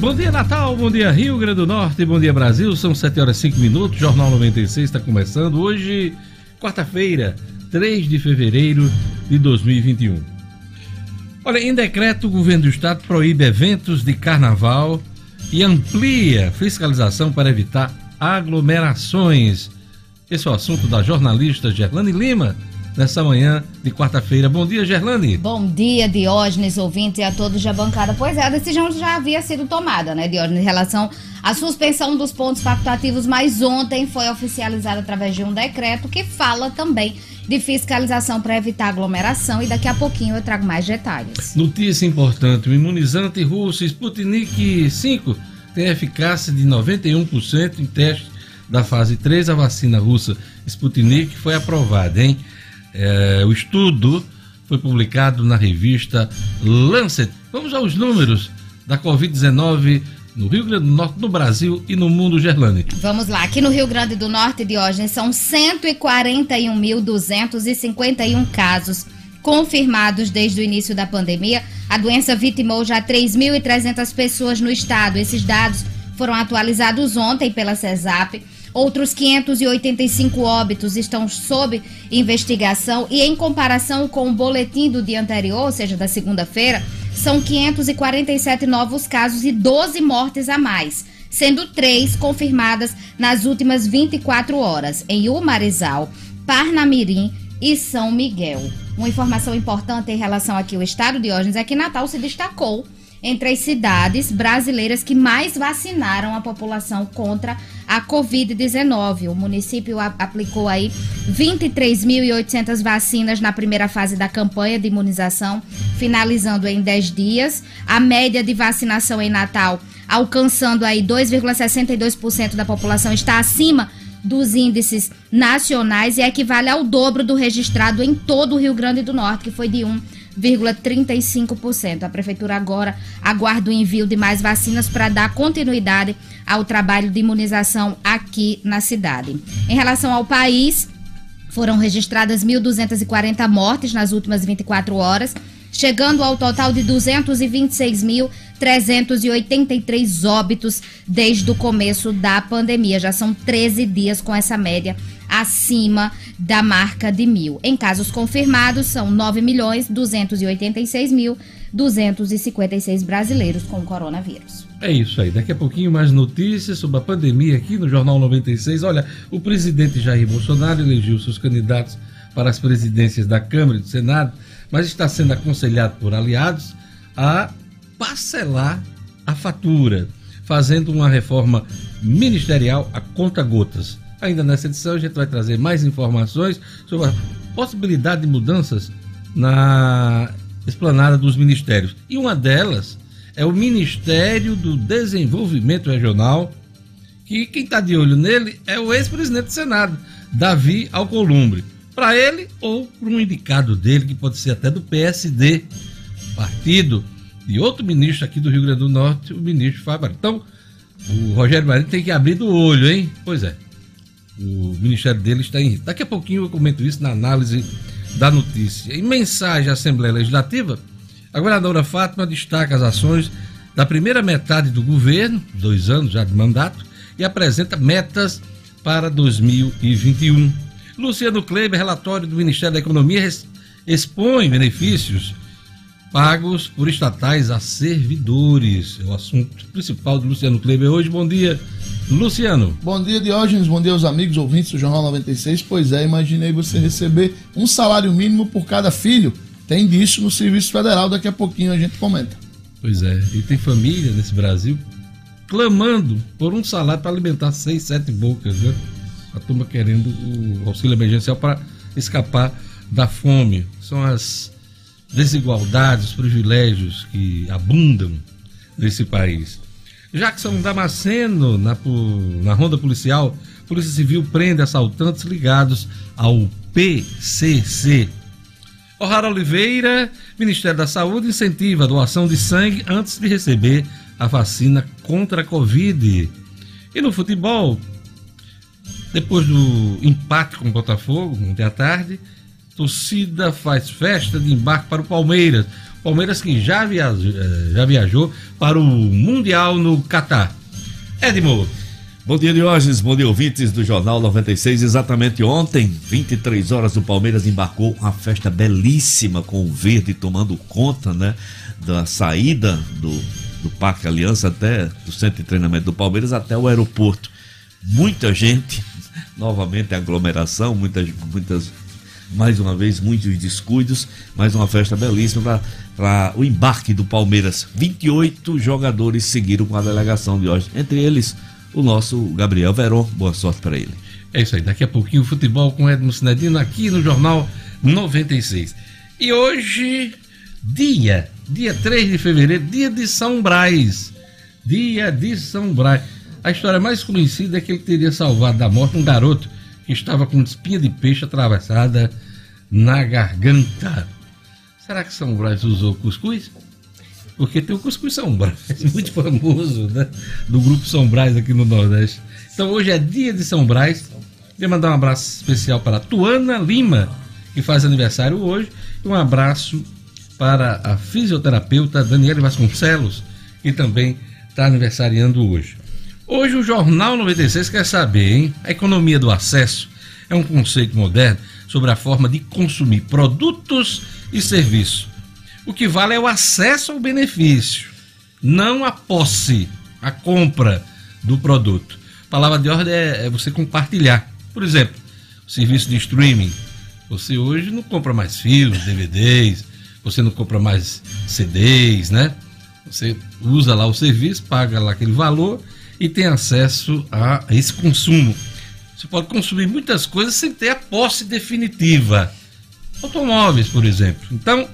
Bom dia, Natal. Bom dia, Rio Grande do Norte. Bom dia, Brasil. São 7 horas e 5 minutos. Jornal 96 está começando. Hoje, quarta-feira, 3 de fevereiro de 2021. Olha, em decreto, o governo do estado proíbe eventos de carnaval e amplia fiscalização para evitar aglomerações. Esse é o assunto da jornalista Gerlane Lima nessa manhã de quarta-feira. Bom dia, Gerlane. Bom dia, Diógenes, ouvinte e a todos da bancada. Pois é, a decisão já havia sido tomada, né, Diógenes, em relação à suspensão dos pontos facultativos, mas ontem foi oficializada através de um decreto que fala também de fiscalização para evitar aglomeração e daqui a pouquinho eu trago mais detalhes. Notícia importante: o imunizante russo Sputnik 5 tem eficácia de 91% em teste da fase 3. A vacina russa Sputnik foi aprovada, hein? É, o estudo foi publicado na revista Lancet. Vamos aos números da Covid-19 no Rio Grande do Norte, no Brasil e no mundo, Gerlane. Vamos lá, aqui no Rio Grande do Norte, Diógenes, são 141.251 casos confirmados desde o início da pandemia. A doença vitimou já 3.300 pessoas no estado. Esses dados foram atualizados ontem pela CESAP. Outros 585 óbitos estão sob investigação e, em comparação com o boletim do dia anterior, ou seja, da segunda-feira, são 547 novos casos e 12 mortes a mais, sendo três confirmadas nas últimas 24 horas, em Umarizal, Parnamirim e São Miguel. Uma informação importante em relação aqui ao estado de Diógenes é que Natal se destacou entre as cidades brasileiras que mais vacinaram a população contra a Covid-19. O município aplicou aí 23.800 vacinas na primeira fase da campanha de imunização, finalizando em 10 dias. A média de vacinação em Natal, alcançando aí 2,62% da população, está acima dos índices nacionais e equivale ao dobro do registrado em todo o Rio Grande do Norte, que foi de 1,35%. A prefeitura agora aguarda o envio de mais vacinas para dar continuidade ao trabalho de imunização aqui na cidade. Em relação ao país, foram registradas 1.240 mortes nas últimas 24 horas chegando ao total de 226.383 óbitos desde o começo da pandemia. Já são 13 dias com essa média acima da marca de mil. Em casos confirmados, são 9 milhões 286 mil 256 brasileiros com coronavírus. É isso aí. Daqui a pouquinho mais notícias sobre a pandemia aqui no Jornal 96. Olha, o presidente Jair Bolsonaro elegeu seus candidatos para as presidências da Câmara e do Senado mas está sendo aconselhado por aliados a parcelar a fatura, fazendo uma reforma ministerial a conta gotas. Ainda nessa edição a gente vai trazer mais informações sobre a possibilidade de mudanças na esplanada dos ministérios. E uma delas é o Ministério do Desenvolvimento Regional, que quem está de olho nele é o ex-presidente do Senado, Davi Alcolumbre para ele ou para um indicado dele, que pode ser até do PSD, partido de outro ministro aqui do Rio Grande do Norte, o ministro Fábio. Então, o Rogério Marinho tem que abrir do olho, hein? Pois é. O ministério dele está em. Daqui a pouquinho eu comento isso na análise da notícia. Em mensagem à Assembleia Legislativa, a governadora Fátima destaca as ações da primeira metade do governo, dois anos já de mandato, e apresenta metas para 2021. Luciano Kleber, relatório do Ministério da Economia, expõe benefícios pagos por estatais a servidores. É o assunto principal do Luciano Kleber hoje. Bom dia. Bom dia, Diógenes. Bom dia aos amigos ouvintes do Jornal 96. Pois é, imaginei você receber um salário mínimo por cada filho. Tem disso no Serviço Federal, daqui a pouquinho a gente comenta. Pois é, e tem família nesse Brasil clamando por um salário para alimentar seis, sete bocas, né? a turma querendo o auxílio emergencial para escapar da fome. São as desigualdades, os privilégios que abundam nesse país. Jackson Damasceno, na, na ronda policial, Polícia Civil prende assaltantes ligados ao PCC. O'Hara Oliveira, Ministério da Saúde incentiva a doação de sangue antes de receber a vacina contra a Covid. E no futebol, depois do empate com o Botafogo, ontem à tarde, torcida faz festa de embarque para o Palmeiras. Palmeiras que já viajou, eh, já viajou para o Mundial no Catar. Edmo. Bom dia, Diógenes. Bom dia, ouvintes do Jornal 96. Exatamente ontem, 23 horas, o Palmeiras embarcou uma festa belíssima com o verde tomando conta, né? Da saída do, do Parque Aliança até do centro de treinamento do Palmeiras até o aeroporto. Muita gente, novamente aglomeração, muitas, muitas, mais uma vez, muitos descuidos, mais uma festa belíssima para o embarque do Palmeiras. 28 jogadores seguiram com a delegação de hoje, entre eles o nosso Gabriel Veron. Boa sorte para ele. É isso aí, daqui a pouquinho futebol com Edmo Sinedino aqui no Jornal 96. E hoje, dia, dia 3 de fevereiro, dia de São Brás. Dia de São Brás. A história mais conhecida é que ele teria salvado da morte um garoto que estava com espinha de peixe atravessada na garganta. Será que São Brás usou cuscuz? Porque tem o Cuscuz São Brás, muito famoso, né? Do grupo São Brás aqui no Nordeste. Então hoje é dia de São Brás. Queria mandar um abraço especial para Tuana Lima, que faz aniversário hoje. E um abraço para a fisioterapeuta Daniela Vasconcelos, que também está aniversariando hoje. Hoje o Jornal 96 quer saber, hein? A economia do acesso é um conceito moderno sobre a forma de consumir produtos e serviços o que vale é o acesso ao benefício, não a posse, a compra do produto. A palavra de ordem é, é você compartilhar. Por exemplo, serviço de streaming. Você hoje não compra mais filmes, DVDs, você não compra mais CDs, né? Você usa lá o serviço, paga lá aquele valor e tem acesso a esse consumo. Você pode consumir muitas coisas sem ter a posse definitiva. Automóveis, por exemplo. Então,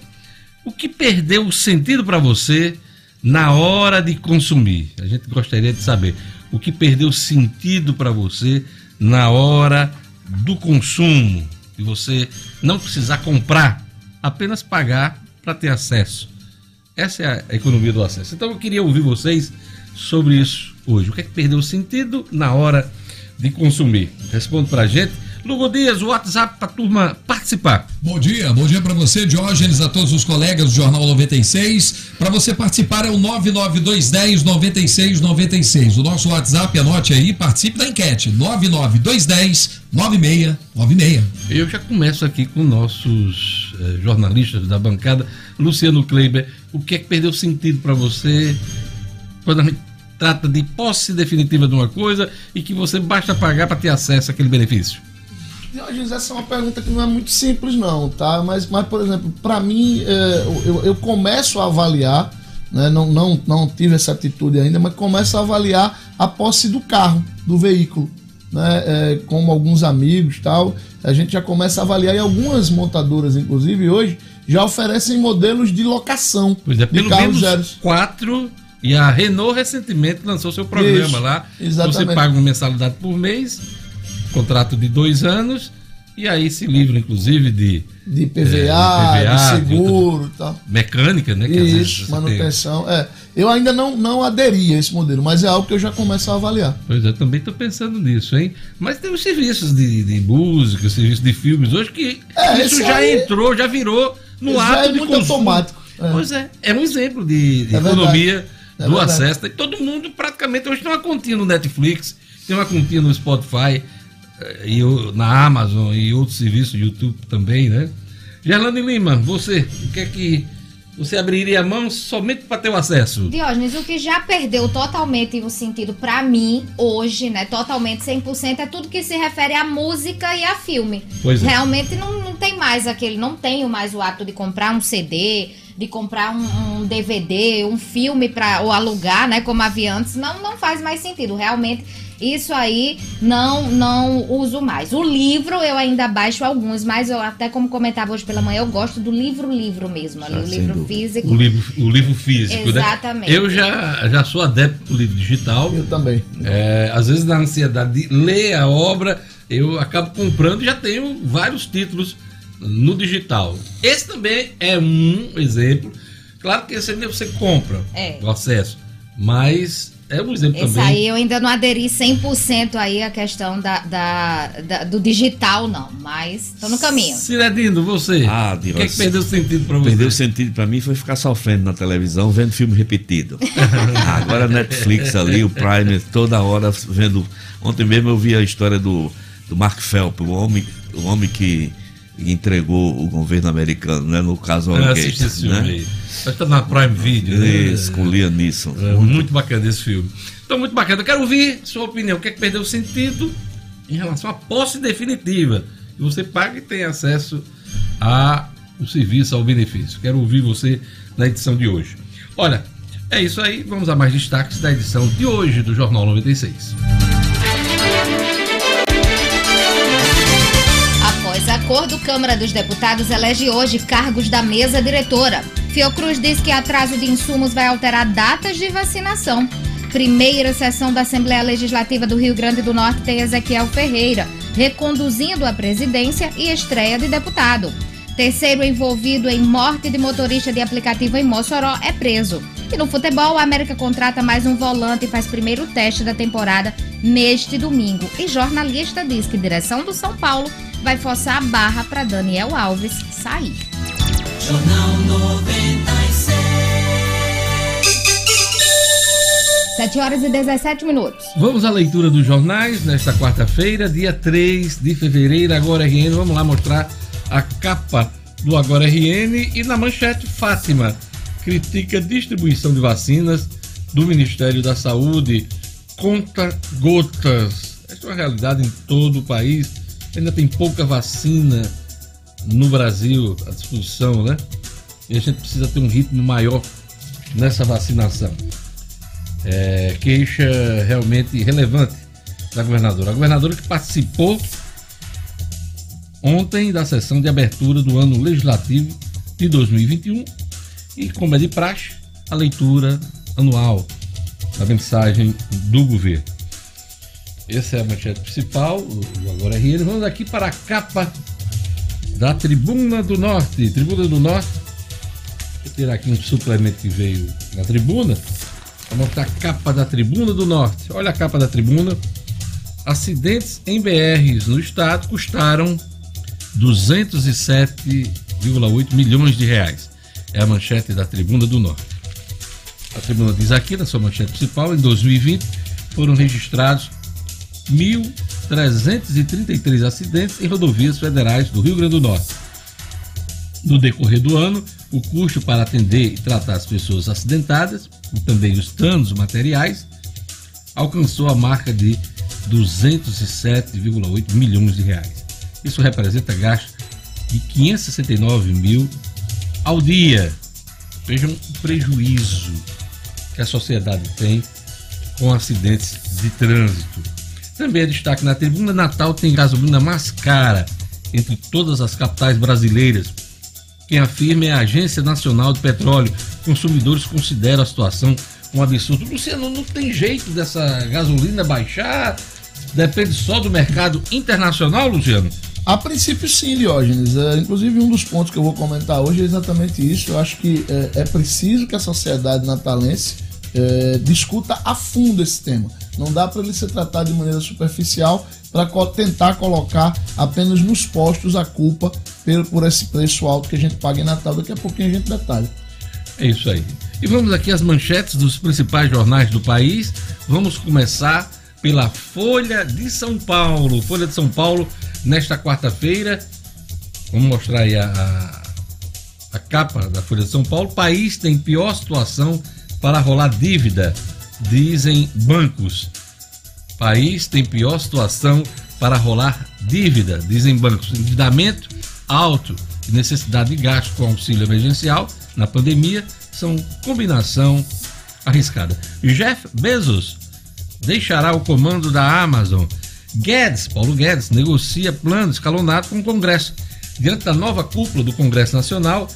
o que perdeu o sentido para você na hora de consumir? A gente gostaria de saber o que perdeu sentido para você na hora do consumo, e você não precisar comprar, apenas pagar para ter acesso. Essa é a economia do acesso. Então eu queria ouvir vocês sobre isso hoje. O que é que perdeu sentido na hora de consumir? Responde para a gente Lugo Dias, o WhatsApp para a turma participar. Bom dia, bom dia para você, Diógenes, a todos os colegas do Jornal 96. Para você participar é o 99210 9696. O nosso WhatsApp, anote aí, participe da enquete. 99210 9696. Eu já começo aqui com nossos eh, jornalistas da bancada. Luciano Kleiber, o que é que perdeu sentido para você quando a gente trata de posse definitiva de uma coisa e que você basta pagar para ter acesso àquele benefício? Diogenes, essa é uma pergunta que não é muito simples, não, tá? Mas, mas por exemplo, para mim, é, eu, eu começo a avaliar, né? não, não, não tive essa atitude ainda, mas começo a avaliar a posse do carro, do veículo. Né? É, como alguns amigos tal, a gente já começa a avaliar e algumas montadoras, inclusive, hoje, já oferecem modelos de locação pois é, pelo de carros menos zeros. quatro e a Renault recentemente lançou seu programa Isso, lá. Exatamente. Você paga uma mensalidade por mês contrato de dois anos e aí se livra, inclusive, de. De PVA, é, de, PVA, de seguro e tal. Mecânica, né? Que Isso, manutenção. Tem... É. Eu ainda não, não aderi a esse modelo, mas é algo que eu já começo a avaliar. Pois é, também estou pensando nisso, hein? Mas tem os serviços de, de música, serviços de filmes hoje que é, isso já aí, entrou, já virou no ato é de muito consumo. automático. É. Pois é, é um exemplo de, de é economia é do acesso. E todo mundo praticamente hoje tem uma continha no Netflix, tem uma continha no Spotify e na Amazon e outros serviços, YouTube também, né? Gerlane Lima, você, o que é que você abriria a mão somente para ter o acesso? Diógenes, o que já perdeu totalmente o sentido para mim hoje, né? Totalmente 100% é tudo que se refere à música e a filme. Pois é. Realmente não, não tem mais aquele, não tenho mais o ato de comprar um CD, de comprar um, um DVD, um filme para ou alugar, né, como havia antes, não não faz mais sentido. Realmente isso aí não não uso mais. O livro eu ainda baixo alguns, mas eu até como comentava hoje pela manhã, eu gosto do livro livro mesmo, ali, ah, o livro físico. O livro, o livro físico, né? Exatamente. Né? Eu já, já sou adepto do livro digital. Eu também. É, às vezes na ansiedade de ler a obra, eu acabo comprando e já tenho vários títulos no digital. Esse também é um exemplo. Claro que esse aí você compra é. o acesso. Mas é um exemplo Esse também. aí eu ainda não aderi 100% aí a questão da, da, da- do digital, não. Mas tô no caminho. Ciredino, você. Ah, o que, é que perdeu sentido pra você? Perdeu o sentido pra mim foi ficar sofrendo na televisão, vendo filme repetido. Agora a Netflix ali, o Prime, toda hora vendo. Ontem mesmo eu vi a história do, do Mark Phelps, o homem, o homem que entregou o governo americano, né? No caso assisti Gates, esse filme né? aí. Acho que tá na Prime Video. né? Isso, com Liam Neeson. É, muito bacana esse filme. Então, muito bacana. Eu quero ouvir sua opinião. O que é que perdeu o sentido em relação à posse definitiva? E você paga e tem acesso ao serviço, ao benefício. Quero ouvir você na edição de hoje. Olha, é isso aí. Vamos a mais destaques da edição de hoje do Jornal 96. Acordo, Câmara dos Deputados elege hoje cargos da mesa diretora. Fiocruz diz que atraso de insumos vai alterar datas de vacinação. Primeira sessão da Assembleia Legislativa do Rio Grande do Norte tem Ezequiel Ferreira, reconduzindo a presidência e estreia de deputado. Terceiro envolvido em morte de motorista de aplicativo em Mossoró é preso. E no futebol, a América contrata mais um volante e faz primeiro teste da temporada neste domingo. E jornalista diz que direção do São Paulo vai forçar a barra para Daniel Alves sair. Jornal 96. 7 horas e 17 minutos. Vamos à leitura dos jornais nesta quarta-feira, dia 3 de fevereiro, Agora RN. Vamos lá mostrar a capa do Agora RN e na manchete, Fátima critica a distribuição de vacinas do Ministério da Saúde. Conta gotas. Esta é uma realidade em todo o país. Ainda tem pouca vacina no Brasil à disposição, né? E a gente precisa ter um ritmo maior nessa vacinação é, queixa realmente relevante da governadora. A governadora que participou ontem da sessão de abertura do ano legislativo de 2021 e, como é de praxe, a leitura anual da mensagem do governo. Essa é a manchete principal, o Agora RN. Vamos aqui para a capa da Tribuna do Norte. Tribuna do Norte. Vou tirar aqui um suplemento que veio na tribuna. Mostrar a capa da Tribuna do Norte. Olha a capa da tribuna. Acidentes em BRs no estado custaram 207,8 milhões de reais. É a manchete da Tribuna do Norte. A tribuna diz aqui, na sua manchete principal, em 2020 foram registrados 1.333 acidentes em rodovias federais do Rio Grande do Norte. No decorrer do ano, o custo para atender e tratar as pessoas acidentadas, e também os danos materiais, alcançou a marca de 207,8 milhões de reais. Isso representa gasto de 569 mil ao dia. Vejam o prejuízo que a sociedade tem com acidentes de trânsito. Também é destaque na tribuna Natal tem gasolina mais cara entre todas as capitais brasileiras. Quem afirma é a Agência Nacional de Petróleo. Consumidores consideram a situação um absurdo. Luciano, não tem jeito dessa gasolina baixar? Depende só do mercado internacional, Luciano? A princípio, sim, Diógenes. É, inclusive, um dos pontos que eu vou comentar hoje é exatamente isso. Eu acho que é, é preciso que a sociedade natalense é, discuta a fundo esse tema. Não dá para ele ser tratado de maneira superficial para co tentar colocar apenas nos postos a culpa por, esse preço alto que a gente paga em Natal. Daqui a pouquinho a gente detalha. É isso aí. E vamos aqui às manchetes dos principais jornais do país. Vamos começar pela Folha de São Paulo. Folha de São Paulo, nesta quarta-feira. Vamos mostrar aí a, a, a capa da Folha de São Paulo. país tem pior situação para rolar dívida, dizem bancos. País tem pior situação para rolar dívida, dizem bancos. Endividamento alto e necessidade de gasto com auxílio emergencial na pandemia são combinação arriscada. Jeff Bezos deixará o comando da Amazon. Guedes, Paulo Guedes, negocia plano escalonado com o Congresso. Diante da nova cúpula do Congresso Nacional,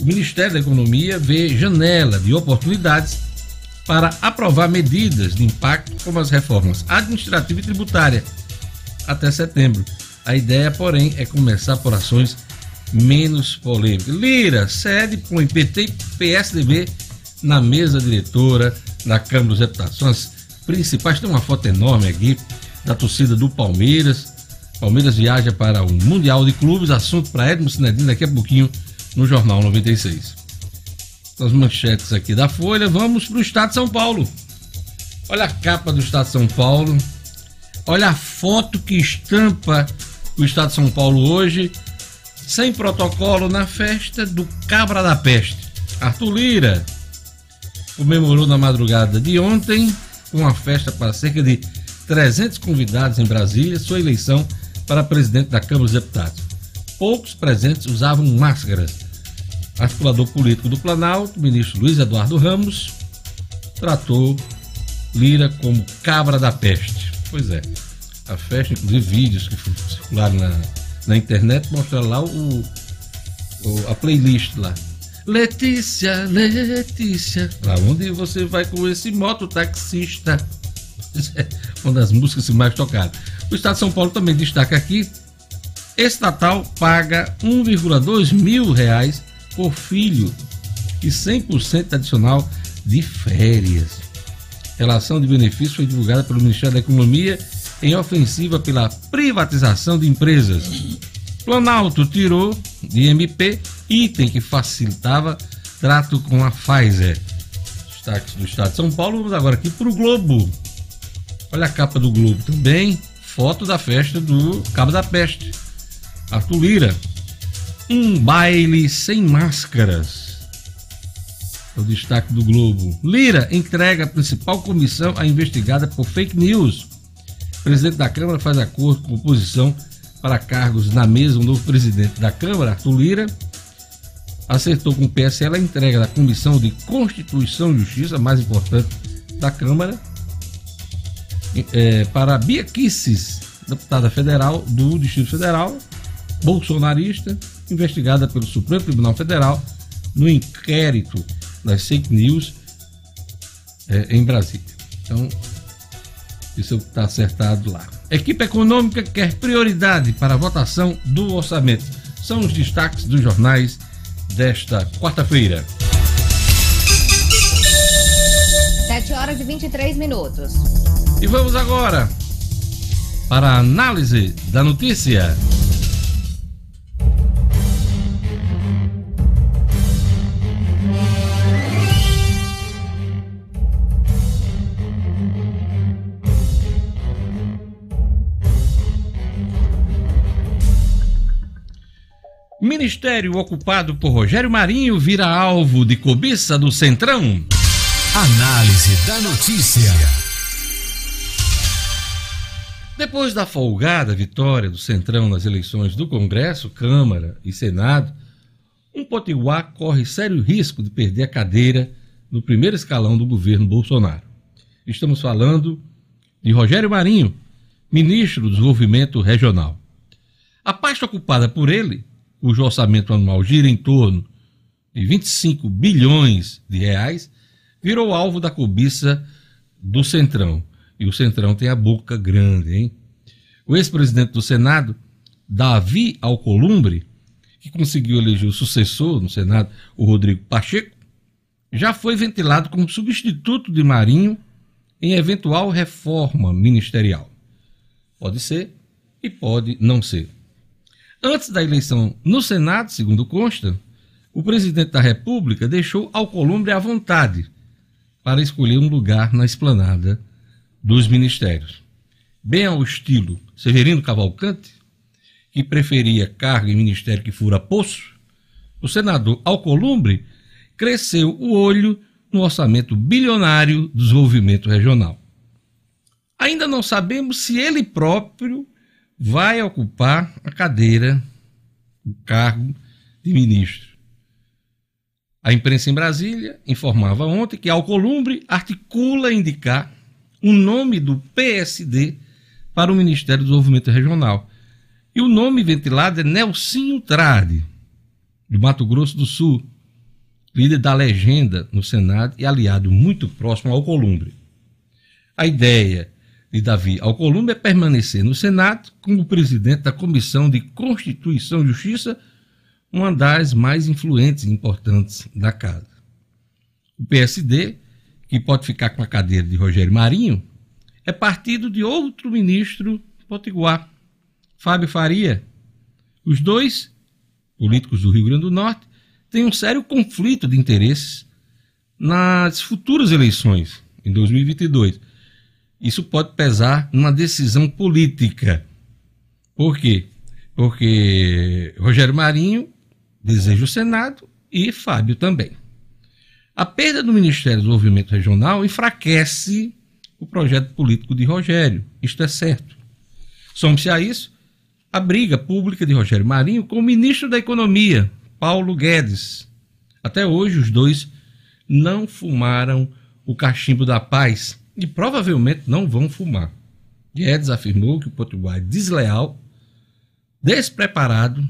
o Ministério da Economia vê janela de oportunidades para aprovar medidas de impacto como as reformas administrativa e tributária até setembro. A ideia, porém, é começar por ações menos polêmicas. Lira cede põe PT e PSDB na mesa diretora na Câmara dos Deputados. São as principais. Tem uma foto enorme aqui da torcida do Palmeiras. Palmeiras viaja para o Mundial de Clubes. Assunto para Edmo Sinedino daqui a pouquinho no Jornal 96. As manchetes aqui da Folha. Vamos para o Estado de São Paulo. Olha a capa do Estado de São Paulo. Olha a foto que estampa o Estado de São Paulo hoje. Sem protocolo na festa do Cabra da Peste. Arthur Lira comemorou na madrugada de ontem uma festa para cerca de 300 convidados em Brasília sua eleição para presidente da Câmara dos Deputados. Poucos presentes usavam máscaras. Articulador político do Planalto, ministro Luiz Eduardo Ramos, tratou Lira como cabra da peste. Pois é, a festa, inclusive vídeos que circularam na, na internet, mostraram lá o, o, a playlist lá. Letícia, Letícia, pra onde você vai com esse mototaxista? Uma das músicas mais tocaram. O Estado de São Paulo também destaca aqui: estatal paga 1,2 mil reais por filho e 100% adicional de férias. Relação de benefício foi divulgada pelo Ministério da Economia em ofensiva pela privatização de empresas. Planalto tirou de MP item que facilitava trato com a Pfizer. Destaques do Estado de São Paulo. Vamos agora aqui para o Globo. Olha a capa do Globo também. Foto da festa do Cabo da Peste. Arthur Lira. Um baile sem máscaras. É o destaque do Globo. Lira entrega a principal comissão a investigada por fake news. O presidente da Câmara faz acordo com oposição para cargos na mesa. O novo presidente da Câmara, Arthur Lira, acertou com o PSL a entrega da Comissão de Constituição e Justiça, mais importante da Câmara, é, para Bia Kisses, deputada federal do Distrito Federal, bolsonarista, investigada pelo Supremo Tribunal Federal no inquérito das fake news é, em Brasília. Então, isso está acertado lá. Equipe econômica quer prioridade para a votação do orçamento. São os destaques dos jornais desta quarta-feira. 7 horas e 23 minutos. E vamos agora para a análise da notícia. Ministério ocupado por Rogério Marinho vira alvo de cobiça do Centrão. Análise da notícia. Depois da folgada vitória do Centrão nas eleições do Congresso, Câmara e Senado, um potiguar corre sério risco de perder a cadeira no primeiro escalão do governo Bolsonaro. Estamos falando de Rogério Marinho, ministro do Desenvolvimento Regional. A pasta ocupada por ele cujo orçamento anual gira em torno de 25 bilhões de reais, virou alvo da cobiça do Centrão. E o Centrão tem a boca grande, hein? O ex-presidente do Senado, Davi Alcolumbre, que conseguiu eleger o sucessor no Senado, o Rodrigo Pacheco, já foi ventilado como substituto de Marinho em eventual reforma ministerial. Pode ser e pode não ser. Antes da eleição no Senado, segundo consta, o presidente da República deixou Alcolumbre à vontade para escolher um lugar na esplanada dos ministérios. Bem ao estilo Severino Cavalcante, que preferia cargo em ministério que fura poço, o senador Alcolumbre cresceu o olho no orçamento bilionário do desenvolvimento regional. Ainda não sabemos se ele próprio vai ocupar a cadeira, o cargo de ministro. A imprensa em Brasília informava ontem que Alcolumbre articula indicar o nome do PSD para o Ministério do Desenvolvimento Regional. E o nome ventilado é Nelsinho Trade, do Mato Grosso do Sul, líder da legenda no Senado e aliado muito próximo ao Columbre. A ideia de Davi Alcolumbre é permanecer no Senado como presidente da Comissão de Constituição e Justiça, uma das mais influentes e importantes da casa. O PSD que pode ficar com a cadeira de Rogério Marinho, é partido de outro ministro potiguar, Fábio Faria. Os dois, políticos do Rio Grande do Norte, têm um sério conflito de interesses nas futuras eleições, em 2022. Isso pode pesar numa decisão política. Por quê? Porque Rogério Marinho deseja o Senado e Fábio também. A perda do Ministério do Desenvolvimento Regional enfraquece o projeto político de Rogério. Isto é certo. Some-se a isso a briga pública de Rogério Marinho com o ministro da Economia, Paulo Guedes. Até hoje, os dois não fumaram o cachimbo da paz e provavelmente não vão fumar. Guedes afirmou que o Potiguar é desleal, despreparado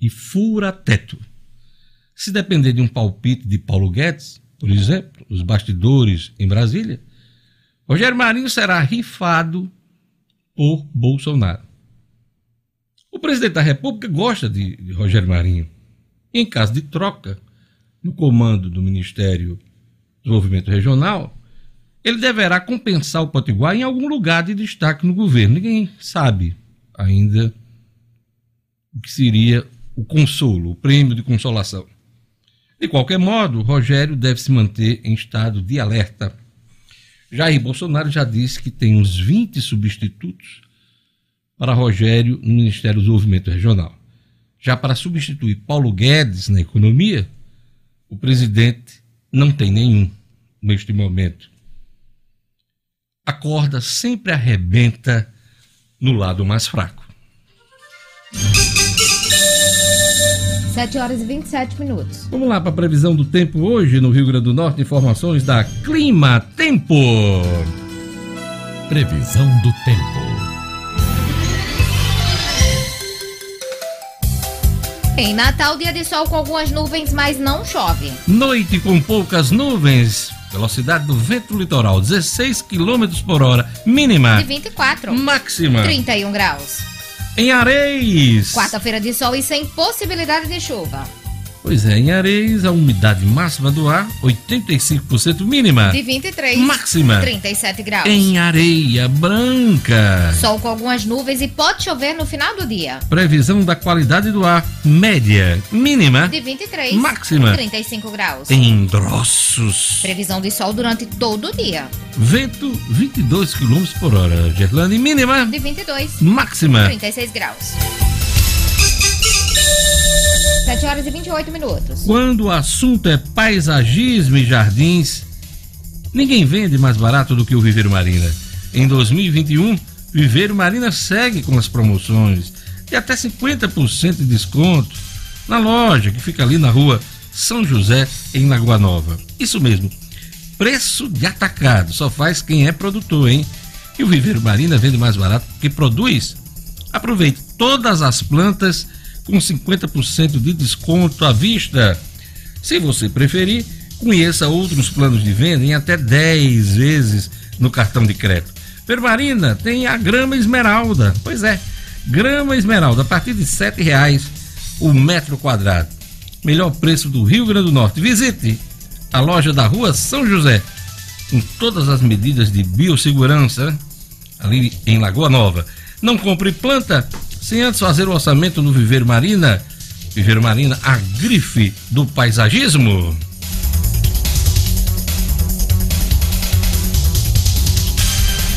e fura teto. Se depender de um palpite de Paulo Guedes, por exemplo, os bastidores em Brasília, Rogério Marinho será rifado por Bolsonaro. O presidente da República gosta de, de Rogério Marinho. Em caso de troca no comando do Ministério do Desenvolvimento Regional, ele deverá compensar o Potiguar em algum lugar de destaque no governo. Ninguém sabe ainda o que seria o consolo, o prêmio de consolação. De qualquer modo, Rogério deve se manter em estado de alerta. Jair Bolsonaro já disse que tem uns 20 substitutos para Rogério no Ministério do Desenvolvimento Regional. Já para substituir Paulo Guedes na economia, o presidente não tem nenhum neste momento. A corda sempre arrebenta no lado mais fraco. 7 horas e 27 minutos. Vamos lá para a previsão do tempo hoje no Rio Grande do Norte. Informações da Clima Tempo. Previsão do tempo. Em Natal, dia de sol com algumas nuvens, mas não chove. Noite com poucas nuvens. Velocidade do vento litoral 16 km por hora. Mínima. De 24. Máxima. 31 graus. Em Areis. Quarta-feira de sol e sem possibilidade de chuva. Pois é, em Areis, a umidade máxima do ar, 85% mínima. De 23. Máxima. 37 graus. Em Areia Branca. Sol com algumas nuvens e pode chover no final do dia. Previsão da qualidade do ar, média. Mínima. De 23. Máxima. 35 graus. Em Drossos. Previsão de sol durante todo o dia. Vento, 22 km por hora. Gerlane, mínima. De 22. Máxima. 36 graus. 7 horas e 28 minutos. Quando o assunto é paisagismo e jardins, ninguém vende mais barato do que o Viveiro Marina. Em 2021, Viveiro Marina segue com as promoções de até 50% de desconto na loja que fica ali na rua São José, em Lagoa Nova. Isso mesmo, preço de atacado, só faz quem é produtor, hein? E o Viveiro Marina vende mais barato porque produz. Aproveite todas as plantas com 50% de desconto à vista. Se você preferir, conheça outros planos de venda em até 10 vezes no cartão de crédito. Permarina tem a grama esmeralda. Pois é, grama esmeralda a partir de R$ 7,00 o metro quadrado. Melhor preço do Rio Grande do Norte. Visite a loja da rua São José, com todas as medidas de biossegurança, né? ali em Lagoa Nova. Não compre planta sem antes fazer o orçamento no Viveiro Marina. Viveiro Marina, a grife do paisagismo.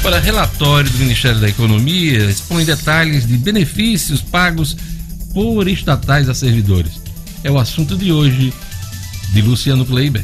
Para relatório do Ministério da Economia, expõe detalhes de benefícios pagos por estatais a servidores. É o assunto de hoje de Luciano Kleiber.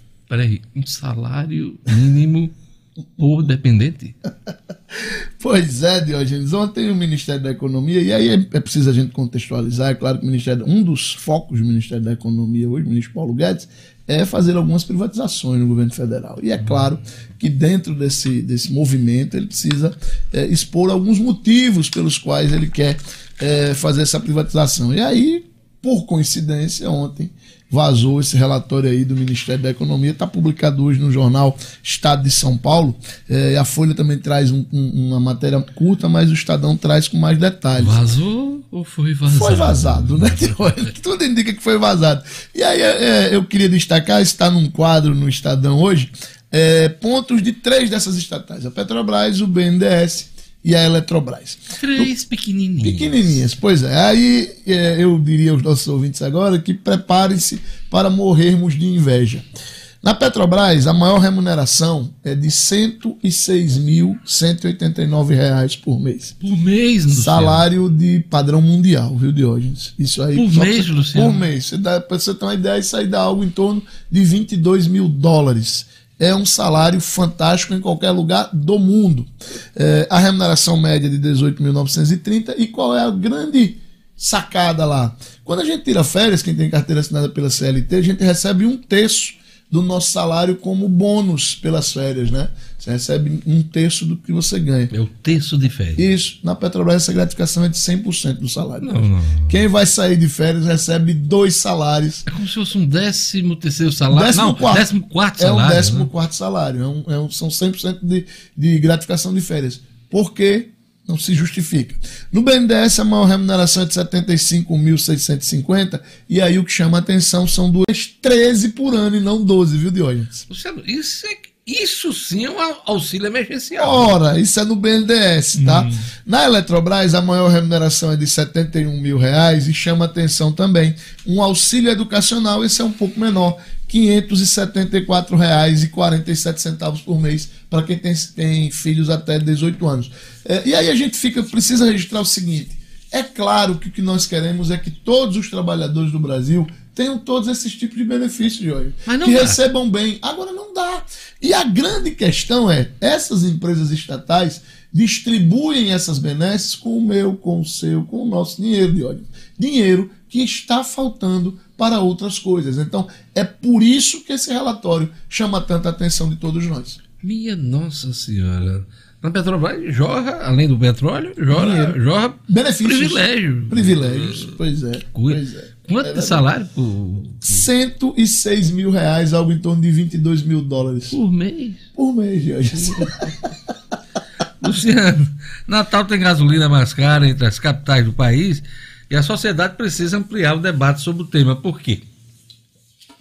Peraí, um salário mínimo por dependente? Pois é, Diógenes. Ontem o Ministério da Economia, e aí é, é preciso a gente contextualizar, é claro que o Ministério, um dos focos do Ministério da Economia hoje, o ministro Paulo Guedes, é fazer algumas privatizações no governo federal. E é claro que dentro desse, desse movimento ele precisa é, expor alguns motivos pelos quais ele quer é, fazer essa privatização. E aí, por coincidência, ontem vazou esse relatório aí do Ministério da Economia, está publicado hoje no jornal Estado de São Paulo. É, a Folha também traz um- um- uma matéria curta, mas o Estadão traz com mais detalhes. Vazou ou foi vazado? Foi vazado, né? Tudo indica que foi vazado. E aí é, é, eu queria destacar, está num quadro no Estadão hoje, é, pontos de três dessas estatais: a Petrobras, o BNDES e a Eletrobras. Três pequenininhos. Pequenininhas, pois é. Aí é, eu diria aos nossos ouvintes agora que preparem-se para morrermos de inveja. Na Petrobras, a maior remuneração é de 106.189 reais por mês. Por mês, Luciano. Salário de padrão mundial, viu, Diógenes? Isso aí. Por mês, você- Luciano? Por mês. Você dá, pra você ter uma ideia, isso aí dá algo em torno de 22 mil dólares. É um salário fantástico em qualquer lugar do mundo. É, a remuneração média de 18.930. E qual é a grande sacada lá? Quando a gente tira férias, quem tem carteira assinada pela CLT, a gente recebe um terço do nosso salário como bônus pelas férias, né? Você recebe um terço do que você ganha. É o terço de férias. Isso, na Petrobras essa gratificação é de 100% do salário. Não, não. Quem vai sair de férias recebe dois salários. É como se fosse um décimo terceiro salário. Décimo não, quarto. décimo quarto É um salário. décimo né? quarto salário. É um, é um- são 100% de, de gratificação de férias. Por quê? Não se justifica. No BNDES, a maior remuneração é de 75.650. E aí o que chama a atenção são duas 13 por ano e não 12, viu, Diógenes? Luciano, isso, é, isso sim é um auxílio emergencial. Ora, isso é no BNDES, tá? Na Eletrobras, a maior remuneração é de 71 mil reais e chama atenção também um auxílio educacional, esse é um pouco menor, 574 reais e 47 centavos por mês para quem tem, tem filhos até 18 anos. É, e aí a gente fica precisa registrar o seguinte: é claro que o que nós queremos é que todos os trabalhadores do Brasil tenham todos esses tipos de benefícios, Jorge. Mas não que dá. recebam bem. Agora não dá. E a grande questão é: essas empresas estatais distribuem essas benesses com o meu, com o seu, com o nosso dinheiro, Diógenes. Dinheiro que está faltando para outras coisas. Então, é por isso que esse relatório chama tanta atenção de todos nós. Minha Nossa Senhora. Na Petrobras jorra, além do petróleo, jorra, jorra Benefícios. privilégio. Privilégios. Pois é. Pois é. Quanto de salário por, 106 mil reais, algo em torno de 22 mil dólares por mês? por mês, Jorge. Luciano, Natal tem gasolina mais cara entre as capitais do país e a sociedade precisa ampliar o debate sobre o tema. Por quê?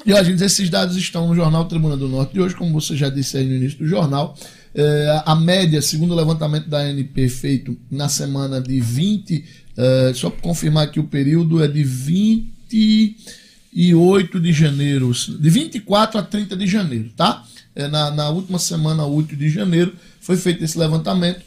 E ó, gente, esses dados estão no jornal Tribuna do Norte de hoje, como você já disse aí no início do jornal. É, a média, segundo o levantamento da ANP feito na semana de 20, é, só para confirmar aqui o período, é de 28 de janeiro, de 24 a 30 de janeiro, tá? É, na, na última semana útil de janeiro foi feito esse levantamento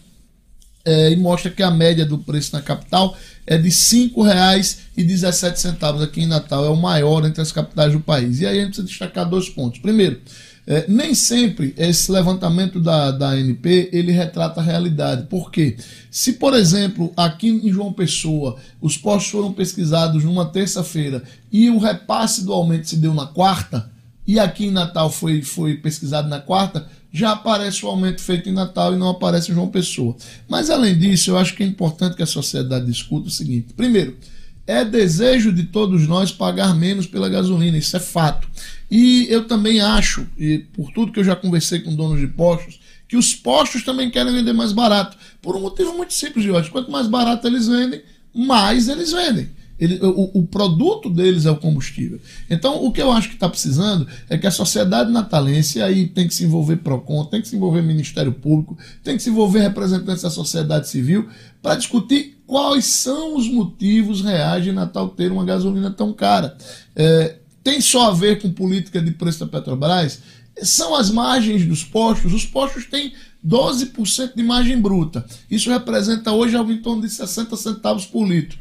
é, e mostra que a média do preço na capital é de R$ 5,17 aqui em Natal, é o maior entre as capitais do país. E aí a gente precisa destacar dois pontos. Primeiro, é, nem sempre esse levantamento da, da ANP ele retrata a realidade. Por quê? Se, por exemplo, aqui em João Pessoa, os postos foram pesquisados numa terça-feira e o repasse do aumento se deu na quarta, e aqui em Natal foi, foi pesquisado na quarta, já aparece o aumento feito em Natal e não aparece em João Pessoa. Mas além disso, eu acho que é importante que a sociedade discuta o seguinte: primeiro, é desejo de todos nós pagar menos pela gasolina, isso é fato. E eu também acho, e por tudo que eu já conversei com donos de postos, que os postos também querem vender mais barato. Por um motivo muito simples, Jorge. Quanto mais barato eles vendem, mais eles vendem. Ele, o, o produto deles é o combustível. Então, o que eu acho que está precisando é que a sociedade natalense aí tem que se envolver PROCON, tem que se envolver Ministério Público, tem que se envolver representantes da sociedade civil para discutir quais são os motivos reais de Natal ter uma gasolina tão cara. É, tem só a ver com política de preço da Petrobras? São as margens dos postos. Os postos têm 12% de margem bruta. Isso representa hoje algo em torno de 60 centavos por litro.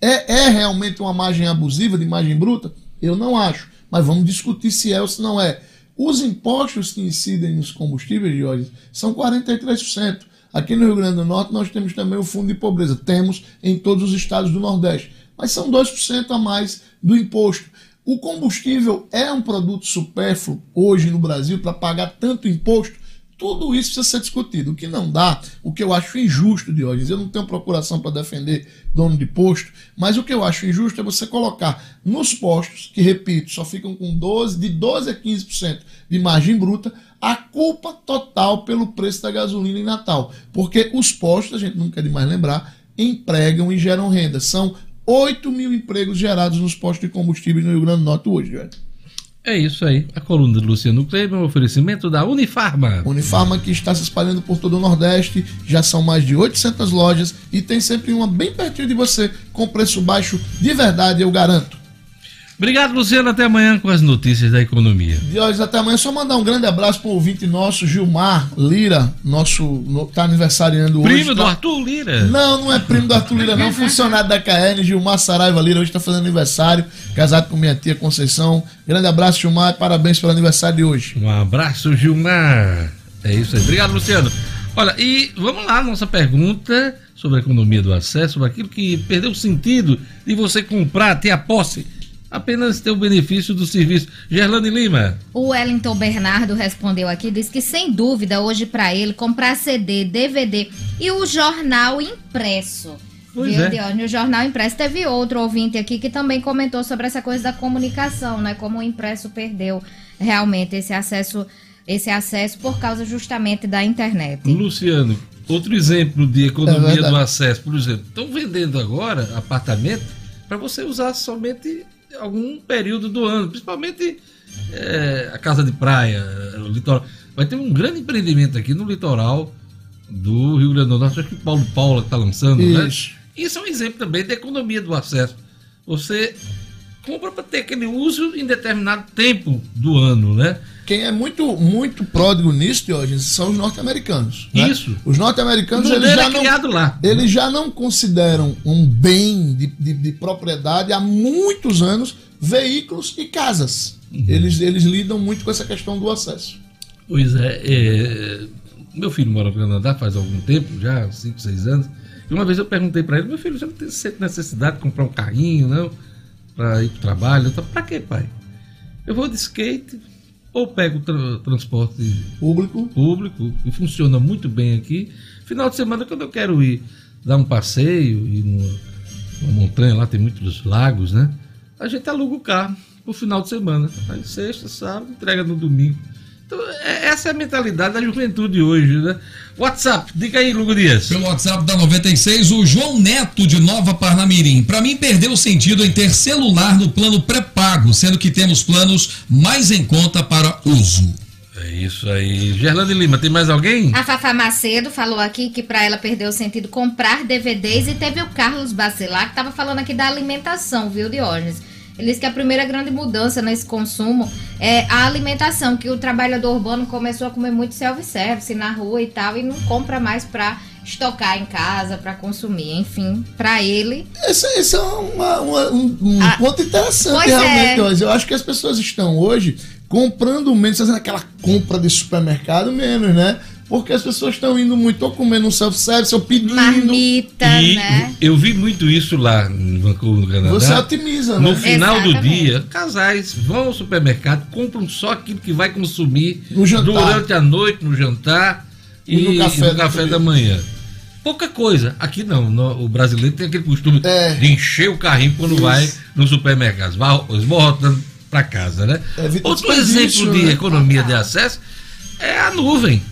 É, é realmente uma margem abusiva de margem bruta? Eu não acho. Mas vamos discutir se é ou se não é. Os impostos que incidem nos combustíveis, Jorge, são 43%. Aqui no Rio Grande do Norte nós temos também o fundo de pobreza. Temos em todos os estados do Nordeste. Mas são 2% a mais do imposto. O combustível é um produto supérfluo hoje no Brasil para pagar tanto imposto? Tudo isso precisa ser discutido. O que não dá, o que eu acho injusto, Diógenes, eu não tenho procuração para defender dono de posto, mas o que eu acho injusto é você colocar nos postos, que repito, só ficam com 12, de 12 a 15% de margem bruta, a culpa total pelo preço da gasolina em Natal. Porque os postos, a gente não quer demais lembrar, empregam e geram renda. São 8 mil empregos gerados nos postos de combustível no Rio Grande do Norte hoje, velho. É isso aí. A coluna de Luciano Kleber, um oferecimento da Unifarma. Unifarma que está se espalhando por todo o Nordeste, já são mais de 800 lojas e tem sempre uma bem pertinho de você, com preço baixo de verdade, eu garanto. Obrigado, Luciano. Até amanhã com as notícias da economia. Diógenes, até amanhã. Só mandar um grande abraço para o ouvinte nosso, Gilmar Lira, nosso, no, tá aniversariando hoje. Primo do tá- Arthur Lira. Não, não é primo do Arthur Lira, não. Funcionário da KN, Gilmar Saraiva Lira, hoje está fazendo aniversário, casado com minha tia Conceição. Grande abraço, Gilmar, parabéns pelo aniversário de hoje. Um abraço, Gilmar. É isso aí. Obrigado, Luciano. Olha, e vamos lá, nossa pergunta sobre a economia do acesso, sobre aquilo que perdeu o sentido de você comprar, ter a posse, apenas ter o benefício do serviço. Gerlane Lima. O Wellington Bernardo respondeu aqui, diz que sem dúvida hoje para ele comprar CD, DVD e o jornal impresso. Pois Viu, é. Diógenes? O jornal impresso. Teve outro ouvinte aqui que também comentou sobre essa coisa da comunicação, né? Como o impresso perdeu realmente esse acesso, esse acesso por causa justamente da internet. Luciano, outro exemplo de É economia verdade. do acesso, por exemplo, estão vendendo agora apartamento para você usar somente algum período do ano, principalmente é, a casa de praia, o litoral. Vai ter um grande empreendimento aqui no litoral do Rio Grande do Norte, acho que o Paulo Paula está lançando, né? Isso. Isso é um exemplo também de economia do acesso. Você compra para ter aquele uso em determinado tempo do ano, né? Quem é muito, muito pródigo nisso, Diógenes, são os norte-americanos. né? Isso. Os norte-americanos, eles já é não. lá. Eles já não consideram um bem de, de- de propriedade há muitos anos veículos e casas. Uhum. Eles, eles lidam muito com essa questão do acesso. Pois é, é, meu filho mora no Canadá faz algum tempo, já 5, 6 anos. E uma vez eu perguntei para ele, meu filho, você não tem necessidade de comprar um carrinho, não? Para ir para o trabalho? Para quê, pai? Eu vou de skate ou pego o tra- transporte Público. público e funciona muito bem aqui. Final de semana, quando eu quero ir dar um passeio, ir numa, numa montanha lá, tem muitos lagos, né? A gente aluga o carro pro final de semana. Aí sexta, sábado, entrega no domingo. Então, é- essa é a mentalidade da juventude hoje, né? WhatsApp, diga aí, Lugo Dias. Pelo WhatsApp da 96, o João Neto de Nova Parnamirim. Para mim, perdeu o sentido em ter celular no plano pré-pago, sendo que temos planos mais em conta para uso. É isso aí. Gerlane Lima, tem mais alguém? A Fafá Macedo falou aqui que para ela perdeu o sentido comprar DVDs e teve o Carlos Bacelar que estava falando aqui da alimentação, viu, Diógenes? Ele disse que a primeira grande mudança nesse consumo é a alimentação, que o trabalhador urbano começou a comer muito self-service na rua e tal, e não compra mais para estocar em casa, para consumir. Enfim, para ele, Esse, esse é uma- uma- um, um Ah, ponto interessante, realmente. é. Eu acho que as pessoas estão hoje comprando menos, fazendo aquela compra de supermercado menos, né? Porque as pessoas estão indo muito ou comendo um self-service ou pedindo. marmita, E né? eu vi muito isso lá em Vancouver, no Canadá. Você otimiza, No né? final do Exatamente. dia, casais vão ao supermercado, compram só aquilo que vai consumir No jantar. durante a noite, no jantar e, E no café no da café manhã. da manhã. Pouca coisa. Aqui não. no- o brasileiro tem aquele costume É. de encher o carrinho quando Isso. vai no supermercado. Vai esmorrotando para casa, né? Evita Outro exemplo de né? economia de acesso é a nuvem.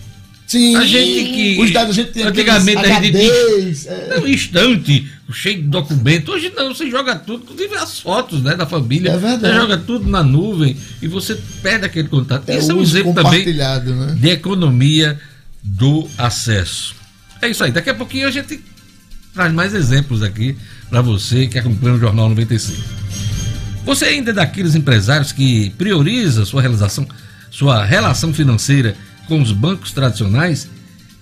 Sim. A gente que- Os dados a gente tem antigamente a gente- HDs, é. Não, instante, cheio de documento. Hoje não, você joga tudo, inclusive as fotos né, da família. É verdade. Você joga tudo na nuvem e você perde aquele contato. É Isso é um exemplo também né? de economia do acesso. É isso aí. Daqui a pouquinho a gente traz mais exemplos aqui para você que acompanha o Jornal 95. Você ainda é daqueles empresários que prioriza sua realização, sua relação financeira com os bancos tradicionais?